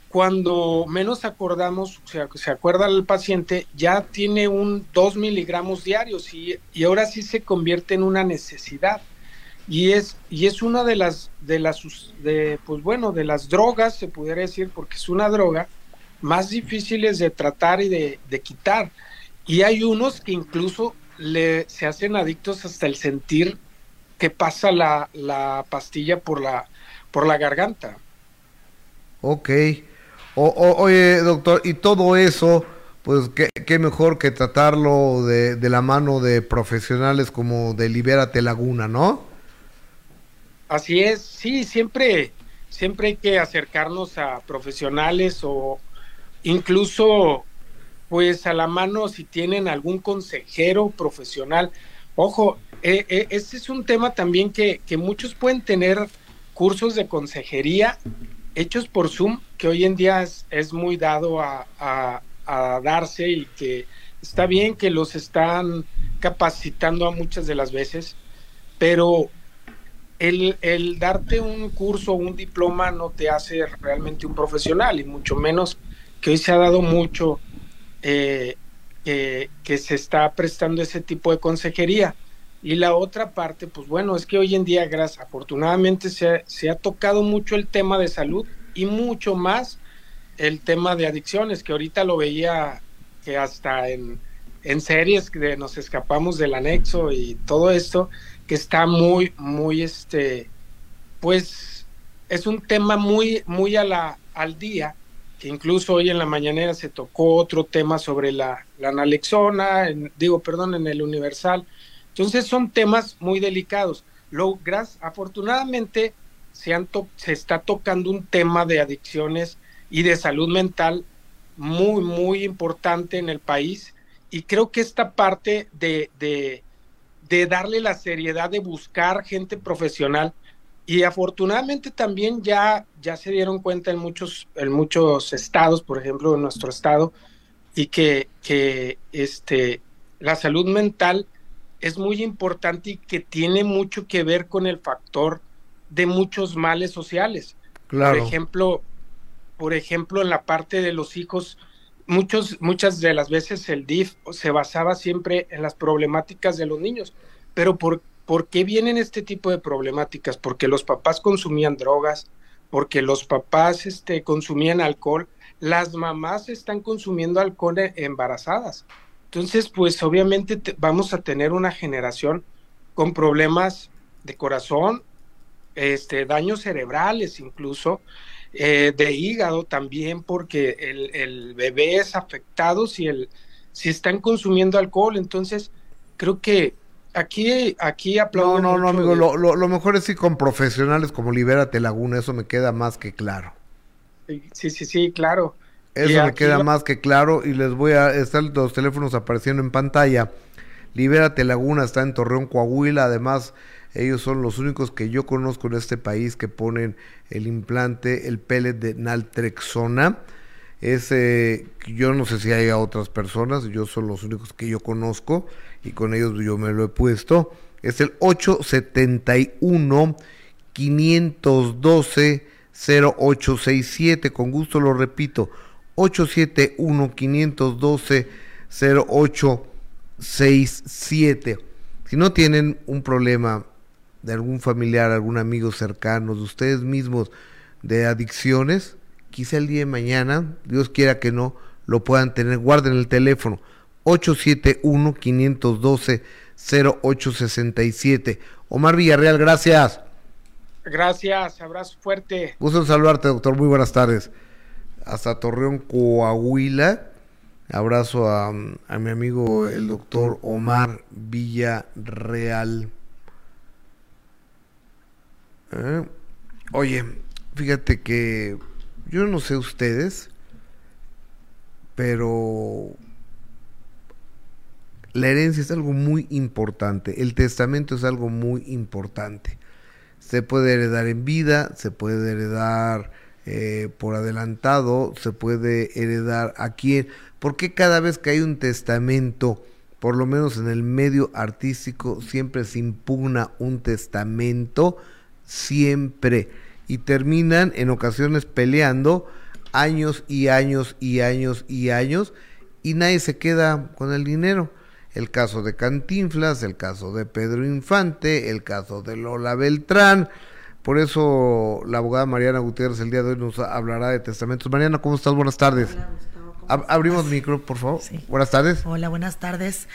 Cuando menos acordamos, o sea, se acuerda el paciente, ya tiene un 2 miligramos diarios y, y ahora sí se convierte en una necesidad. Y es, y es una de las, de las, de, pues bueno, de las drogas, se pudiera decir, porque es una droga, más difíciles de tratar y de, de quitar. Y hay unos que incluso le, se hacen adictos hasta el sentir que pasa la, la pastilla por la, por la garganta. Ok. O, o- oye, doctor, y todo eso, pues qué, qué mejor que tratarlo de, de la mano de profesionales como de Libérate Laguna, ¿no? Así es, sí, siempre, siempre hay que acercarnos a profesionales o incluso pues a la mano si tienen algún consejero profesional. Ojo, eh, eh, este es un tema también que, muchos pueden tener cursos de consejería hechos por Zoom, que hoy en día es, muy dado a, darse y que está bien que los están capacitando a muchas de las veces, pero el, darte un curso o un diploma no te hace realmente un profesional y mucho menos que hoy se ha dado mucho eh, que se está prestando ese tipo de consejería. Y la otra parte, pues bueno, es que hoy en día, gracias, afortunadamente se ha, se ha tocado mucho el tema de salud y mucho más el tema de adicciones, que ahorita lo veía que hasta en, en series que nos escapamos del anexo y todo esto, que está muy, muy, este, pues es un tema muy, muy a la, al día, que incluso hoy en la mañanera se tocó otro tema sobre la, la nalexona, en- digo, perdón, en el Universal. Entonces son temas muy delicados. Lo, gras- afortunadamente se, han se está tocando un tema de adicciones y de salud mental muy, muy importante en el país. Y creo que esta parte de, de, de darle la seriedad de buscar gente profesional y afortunadamente también ya, ya se dieron cuenta en muchos, en muchos estados, por ejemplo en nuestro estado, y que, que este, la salud mental es muy importante y que tiene mucho que ver con el factor de muchos males sociales. Claro. Por ejemplo, por ejemplo, en la parte de los hijos, muchos, muchas de las veces el DIF se basaba siempre en las problemáticas de los niños. Pero ¿por, ¿por qué vienen este tipo de problemáticas? Porque los papás consumían drogas, porque los papás este, consumían alcohol, las mamás están consumiendo alcohol e- embarazadas. Entonces, pues obviamente te- vamos a tener una generación con problemas de corazón, este, daños cerebrales incluso, eh, de hígado también, porque el, el bebé es afectado si, el, si están consumiendo alcohol. Entonces, creo que aquí, aquí aplaudo. No, no, no, amigo, lo, lo, lo mejor es ir con profesionales como Libérate Laguna, eso me queda más que claro. Sí, sí, sí, claro. Eso me queda más que claro y les voy a están los teléfonos apareciendo en pantalla. Libérate Laguna está en Torreón, Coahuila, además ellos son los únicos que yo conozco en este país que ponen el implante, el pellet de naltrexona. Ese, yo no sé si hay otras personas, yo son los únicos que yo conozco y con ellos yo me lo he puesto. Es el 871 512 0867, con gusto lo repito, 871 512 0867. Si no tienen un problema de algún familiar, algún amigo cercano, de ustedes mismos, de adicciones, quizá el día de mañana, Dios quiera que no, lo puedan tener. Guarden el teléfono 871-512-0867. Omar Villarreal, gracias. Gracias, abrazo fuerte. Gusto en saludarte, doctor. Muy buenas tardes. Hasta Torreón, Coahuila. Abrazo a, a mi amigo el doctor Omar Villarreal. Eh, Oye, fíjate que yo no sé ustedes, pero la herencia es algo muy importante. El testamento es algo muy importante. Se puede heredar en vida, se puede heredar eh, por adelantado, se puede heredar a quién. ¿Por qué cada vez que hay un testamento, por lo menos en el medio artístico, siempre se impugna un testamento? Siempre. Y terminan en ocasiones peleando años y años y años y años y nadie se queda con el dinero. El caso de Cantinflas, el caso de Pedro Infante, el caso de Lola Beltrán. Por eso la abogada Mariana Gutiérrez el día de hoy nos hablará de testamentos. Mariana, ¿cómo estás? Buenas tardes. Ab- abrimos micro, por favor. Buenas tardes. Hola, buenas tardes.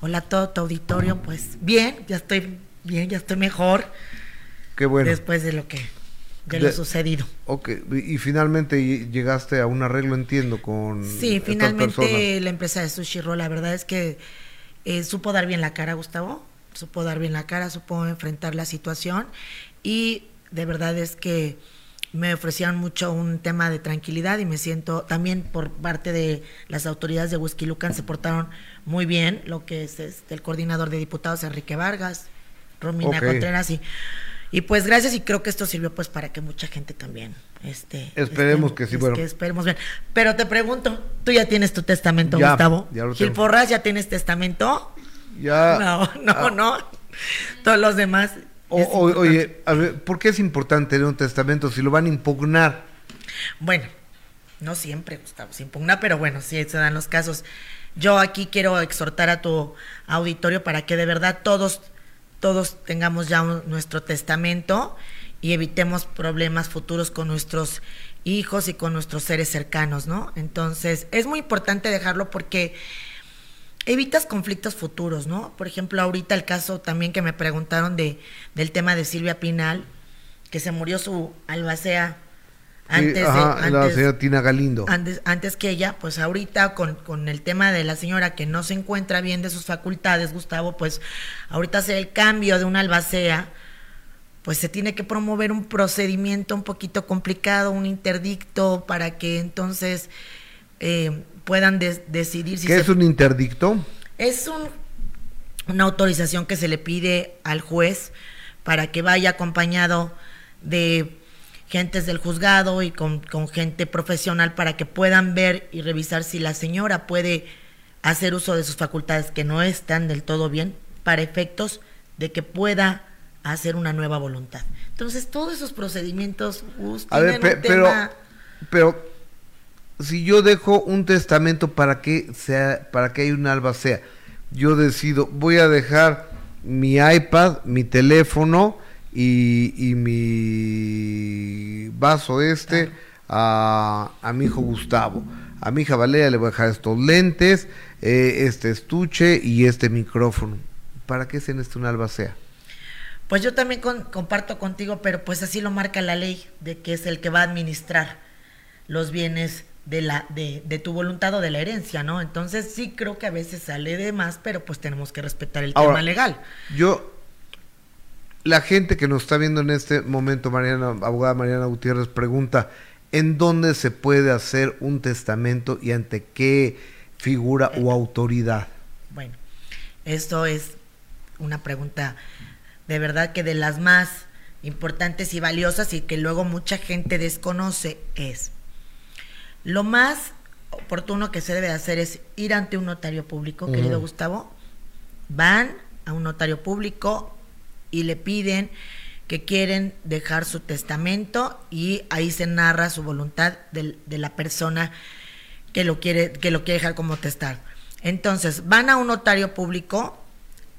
Hola a todo tu auditorio. Pues bien, ya estoy bien, ya estoy mejor Qué bueno. después de lo que de lo De- sucedido. Ok, y y finalmente ll- llegaste a un arreglo, entiendo, con Sí, finalmente la empresa de Sushi Roll, la verdad es que eh, supo dar bien la cara, Gustavo, supo dar bien la cara, supo enfrentar la situación y de verdad es que me ofrecían mucho un tema de tranquilidad y me siento también por parte de las autoridades de Whisky Lucan se portaron muy bien, lo que es este, el coordinador de diputados Enrique Vargas, Romina. Contreras y y pues gracias y creo que esto sirvió pues para que mucha gente también este Esperemos este, que sí, es bueno. que esperemos bien. Pero te pregunto, ¿tú ya tienes tu testamento, Ya, Gustavo? ya lo Gil. Porras, ¿ya tienes testamento? Ya. No, no, Ah. no. Todos los demás. O- o- oye, a ver, ¿por qué es importante tener un testamento si lo van a impugnar? Bueno, no siempre, Gustavo, se impugna, pero bueno, sí se dan los casos. Yo aquí quiero exhortar a tu auditorio para que de verdad todos, todos tengamos ya un- nuestro testamento y evitemos problemas futuros con nuestros hijos y con nuestros seres cercanos, ¿no? Entonces, es muy importante dejarlo porque evitas conflictos futuros, ¿no? Por ejemplo, ahorita el caso también que me preguntaron de, del tema de Silvia Pinal, que se murió su albacea Antes, ajá, de, la antes, señora Tina Galindo. antes, antes que ella, pues ahorita con, con el tema de la señora que no se encuentra bien de sus facultades, Gustavo, pues ahorita hacer el cambio de una albacea, pues se tiene que promover un procedimiento un poquito complicado, un interdicto, para que entonces eh, puedan decidir si ¿Qué se es un interdicto? es un, una autorización que se le pide al juez para que vaya acompañado de gentes del juzgado y con, con gente profesional para que puedan ver y revisar si la señora puede hacer uso de sus facultades que no están del todo bien para efectos de que pueda hacer una nueva voluntad. Entonces, todos esos procedimientos Gus, A ver, tienen pe- un pero, tema- pero si yo dejo un testamento para que sea, para que haya una albacea, yo decido, voy a dejar mi iPad, mi teléfono y, y mi vaso este a, a mi hijo Gustavo. A mi hija Valeria le voy a dejar estos lentes, eh, este estuche y este micrófono. ¿Para qué se necesita una albacea? Pues yo también comparto contigo, pero pues así lo marca la ley, de que es el que va a administrar los bienes de la de, de tu voluntad o de la herencia, ¿no? Entonces sí creo que a veces sale de más, pero pues tenemos que respetar el Ahora, tema legal. Yo, la gente que nos está viendo en este momento, Mariana, abogada Mariana Gutiérrez, pregunta, ¿en dónde se puede hacer un testamento y ante qué figura o autoridad? Bueno, esto es una pregunta de verdad que de las más importantes y valiosas y que luego mucha gente desconoce es lo más oportuno que se debe hacer es ir ante un notario público, querido Gustavo. Van a un notario público y le piden que quieren dejar su testamento y ahí se narra su voluntad del- de, la persona que lo quiere que lo quiere dejar como testar. Entonces, van a un notario público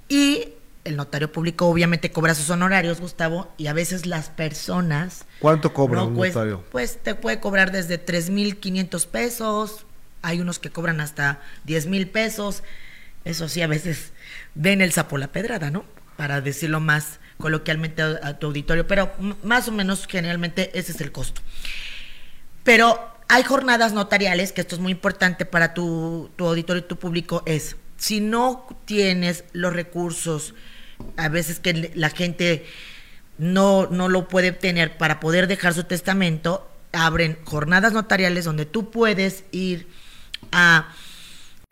y el notario público obviamente cobra sus honorarios, Gustavo, y a veces las personas ¿Cuánto cobra no un cuesta- notario? Pues te puede cobrar desde 3.500 pesos, hay unos que cobran hasta 10 mil pesos, eso sí, a veces ven el sapo la pedrada, ¿no? Para decirlo más coloquialmente a, a tu auditorio, pero más o menos generalmente ese es el costo. Pero hay jornadas notariales, que esto es muy importante para tu, tu auditorio y tu público, es si no tienes los recursos, a veces que la gente no, no lo puede obtener para poder dejar su testamento, abren jornadas notariales donde tú puedes ir a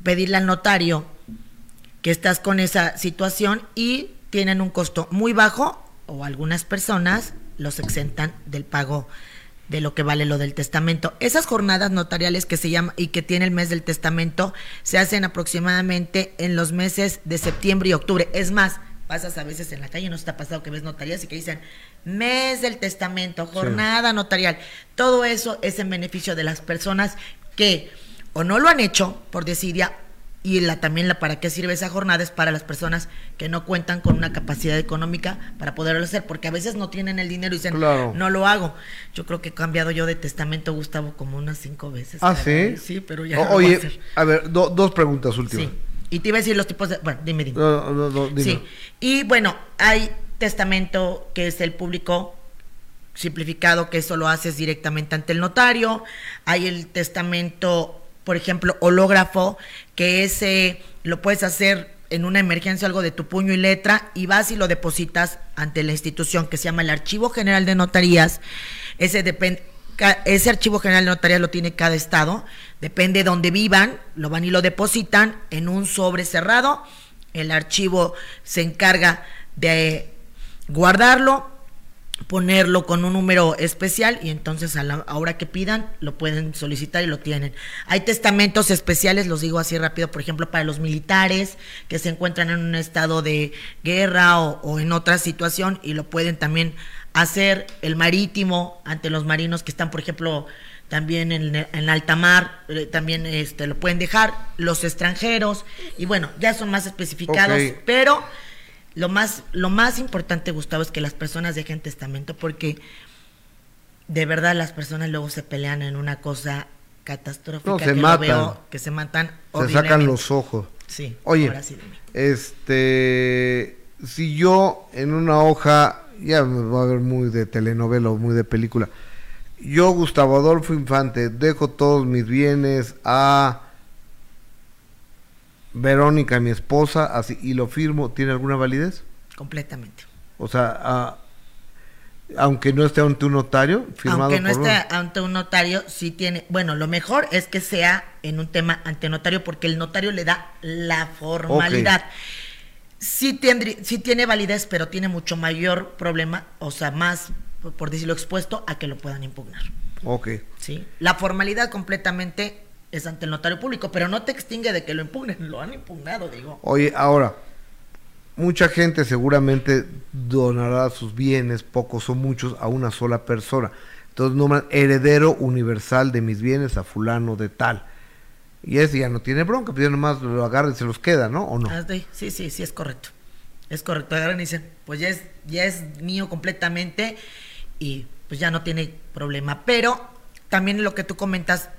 pedirle al notario que estás con esa situación y tienen un costo muy bajo o algunas personas los exentan del pago de lo que vale lo del testamento. Esas jornadas notariales que se llama y que tiene el mes del testamento se hacen aproximadamente en los meses de septiembre y octubre. Es más, pasas a veces en la calle, no se te ha pasado que ves notarías y que dicen mes del testamento, jornada notarial. Todo eso es en beneficio de las personas que o no lo han hecho por desidia y la, también la para qué sirve esa jornada es para las personas que no cuentan con una capacidad económica para poderlo hacer, porque a veces no tienen el dinero y dicen, Claro. no lo hago. Yo creo que he cambiado yo de testamento, Gustavo, como unas cinco veces. Ah, sí. Sí, pero ya O- no lo voy a Oye, hacer. a ver, do- dos preguntas últimas. Sí. Y te iba a decir los tipos de... Bueno, dime, dime. No, no, no, dime. Sí. Y bueno, hay testamento que es el público simplificado, que eso lo haces directamente ante el notario. Hay el testamento, por ejemplo, hológrafo, que ese lo puedes hacer en una emergencia, algo de tu puño y letra, y vas y lo depositas ante la institución que se llama el Archivo General de Notarías. Ese depende. Ese archivo general de notarías lo tiene cada estado, depende de donde vivan, lo van y lo depositan en un sobre cerrado. El archivo se encarga de guardarlo, ponerlo con un número especial y entonces a la hora que pidan lo pueden solicitar y lo tienen. Hay testamentos especiales, los digo así rápido, por ejemplo, para los militares que se encuentran en un estado de guerra o en otra situación y lo pueden también hacer el marítimo ante los marinos que están, por ejemplo, también en, en alta mar, eh, también este, lo pueden dejar, los extranjeros, y bueno, ya son más especificados, pero lo más, lo más importante, Gustavo, es que las personas dejen testamento porque de verdad las personas luego se pelean en una cosa catastrófica No, se que matan. veo, que se matan Se sacan los ojos. Sí, Oye, ahora sí dime. este, si yo en una hoja, ya me va a ver muy de telenovela o muy de película, Yo, Gustavo Adolfo Infante, dejo todos mis bienes a Verónica, mi esposa, así, y lo firmo, ¿tiene alguna validez? Completamente. O sea, a- aunque no esté ante un notario, firmado Aunque no por esté ante un notario, sí tiene. Bueno, lo mejor es que sea en un tema ante notario, porque el notario le da la formalidad. Sí, tendrí- sí tiene validez, pero tiene mucho mayor problema, o sea, más, por decirlo expuesto, a que lo puedan impugnar. Ok. ¿sí? La formalidad completamente es ante el notario público, pero no te extingue de que lo impugnen. Lo han impugnado, digo. Oye, ahora, mucha gente seguramente donará sus bienes, pocos o muchos, a una sola persona. Entonces nombran heredero universal de mis bienes a fulano de tal. Y ese ya no tiene bronca, pues ya nomás lo agarra y se los queda, ¿no? ¿O no? Ah, sí, sí, sí, es correcto. Es correcto. Agarran y dicen, pues ya es, ya es mío completamente y pues ya no tiene problema. Pero también lo que tú comentas,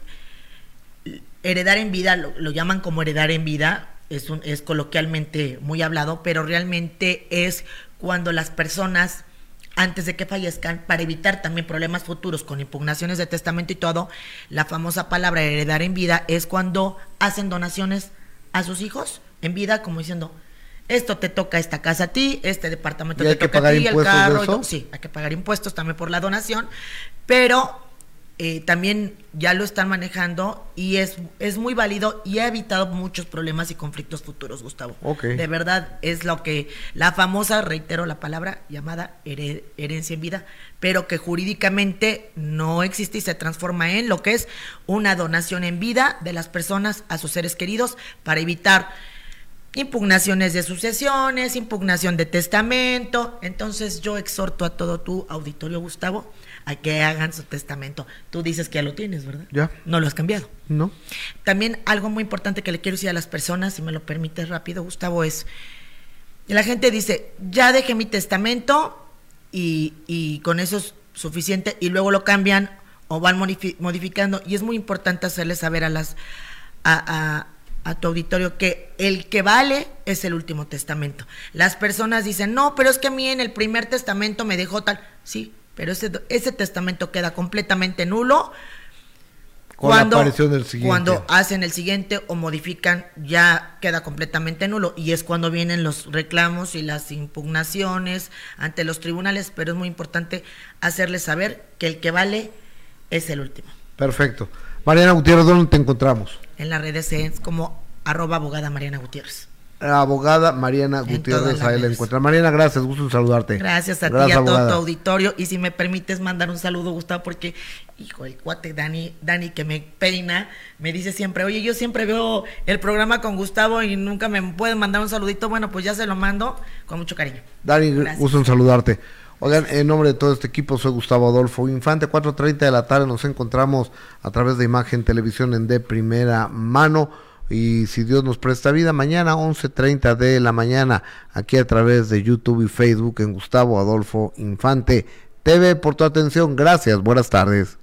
heredar en vida, lo, lo llaman como heredar en vida, es, un, es coloquialmente muy hablado, pero realmente es cuando las personas antes de que fallezcan, para evitar también problemas futuros con impugnaciones de testamento y todo, la famosa palabra heredar en vida es cuando hacen donaciones a sus hijos en vida, como diciendo, esto te toca esta casa a ti, este departamento ¿Y hay te toca a ti, el carro, y sí, hay que pagar impuestos también por la donación, pero eh, también ya lo están manejando y es, es muy válido y ha evitado muchos problemas y conflictos futuros, Gustavo. De verdad es lo que la famosa, reitero la palabra, llamada here- herencia en vida, pero que jurídicamente no existe y se transforma en lo que es una donación en vida de las personas a sus seres queridos para evitar impugnaciones de sucesiones, impugnación de testamento. Entonces yo exhorto a todo tu auditorio, Gustavo, a que hagan su testamento. Tú dices que ya lo tienes, ¿verdad? Ya. No lo has cambiado. ¿No? También algo muy importante que le quiero decir a las personas, si me lo permites rápido, Gustavo, es, la gente dice, ya dejé mi testamento y, y con eso es suficiente y luego lo cambian o van modifi- modificando y es muy importante hacerle saber a las a, a- a tu auditorio que el que vale es el último testamento. Las personas dicen, no, pero es que a mí en el primer testamento me dejó tal. Sí, pero ese, ese testamento queda completamente nulo aparición del siguiente. cuando hacen el siguiente o modifican, ya queda completamente nulo. Y es cuando vienen los reclamos y las impugnaciones ante los tribunales. Pero es muy importante hacerles saber que el que vale es el último. Perfecto. Mariana Gutiérrez, ¿dónde te encontramos? En las redes es como arroba abogada Mariana Gutiérrez. La abogada Mariana Gutiérrez, ahí la encuentra. Mariana, gracias, gusto en saludarte. Gracias a ti y a todo tu auditorio. Y si me permites mandar un saludo, Gustavo, porque, hijo, el cuate Dani, Dani que me peina, me dice siempre, oye, yo siempre veo el programa con Gustavo y nunca me pueden mandar un saludito. Bueno, pues ya se lo mando con mucho cariño. Dani, Gracias. gusto en saludarte. Oigan, en nombre de todo este equipo, soy Gustavo Adolfo Infante. 4.30 de la tarde nos encontramos a través de Imagen Televisión en de primera mano. Y si Dios nos presta vida, mañana 11.30 de la mañana, aquí a través de YouTube y Facebook en Gustavo Adolfo Infante TV por tu atención. Gracias, buenas tardes.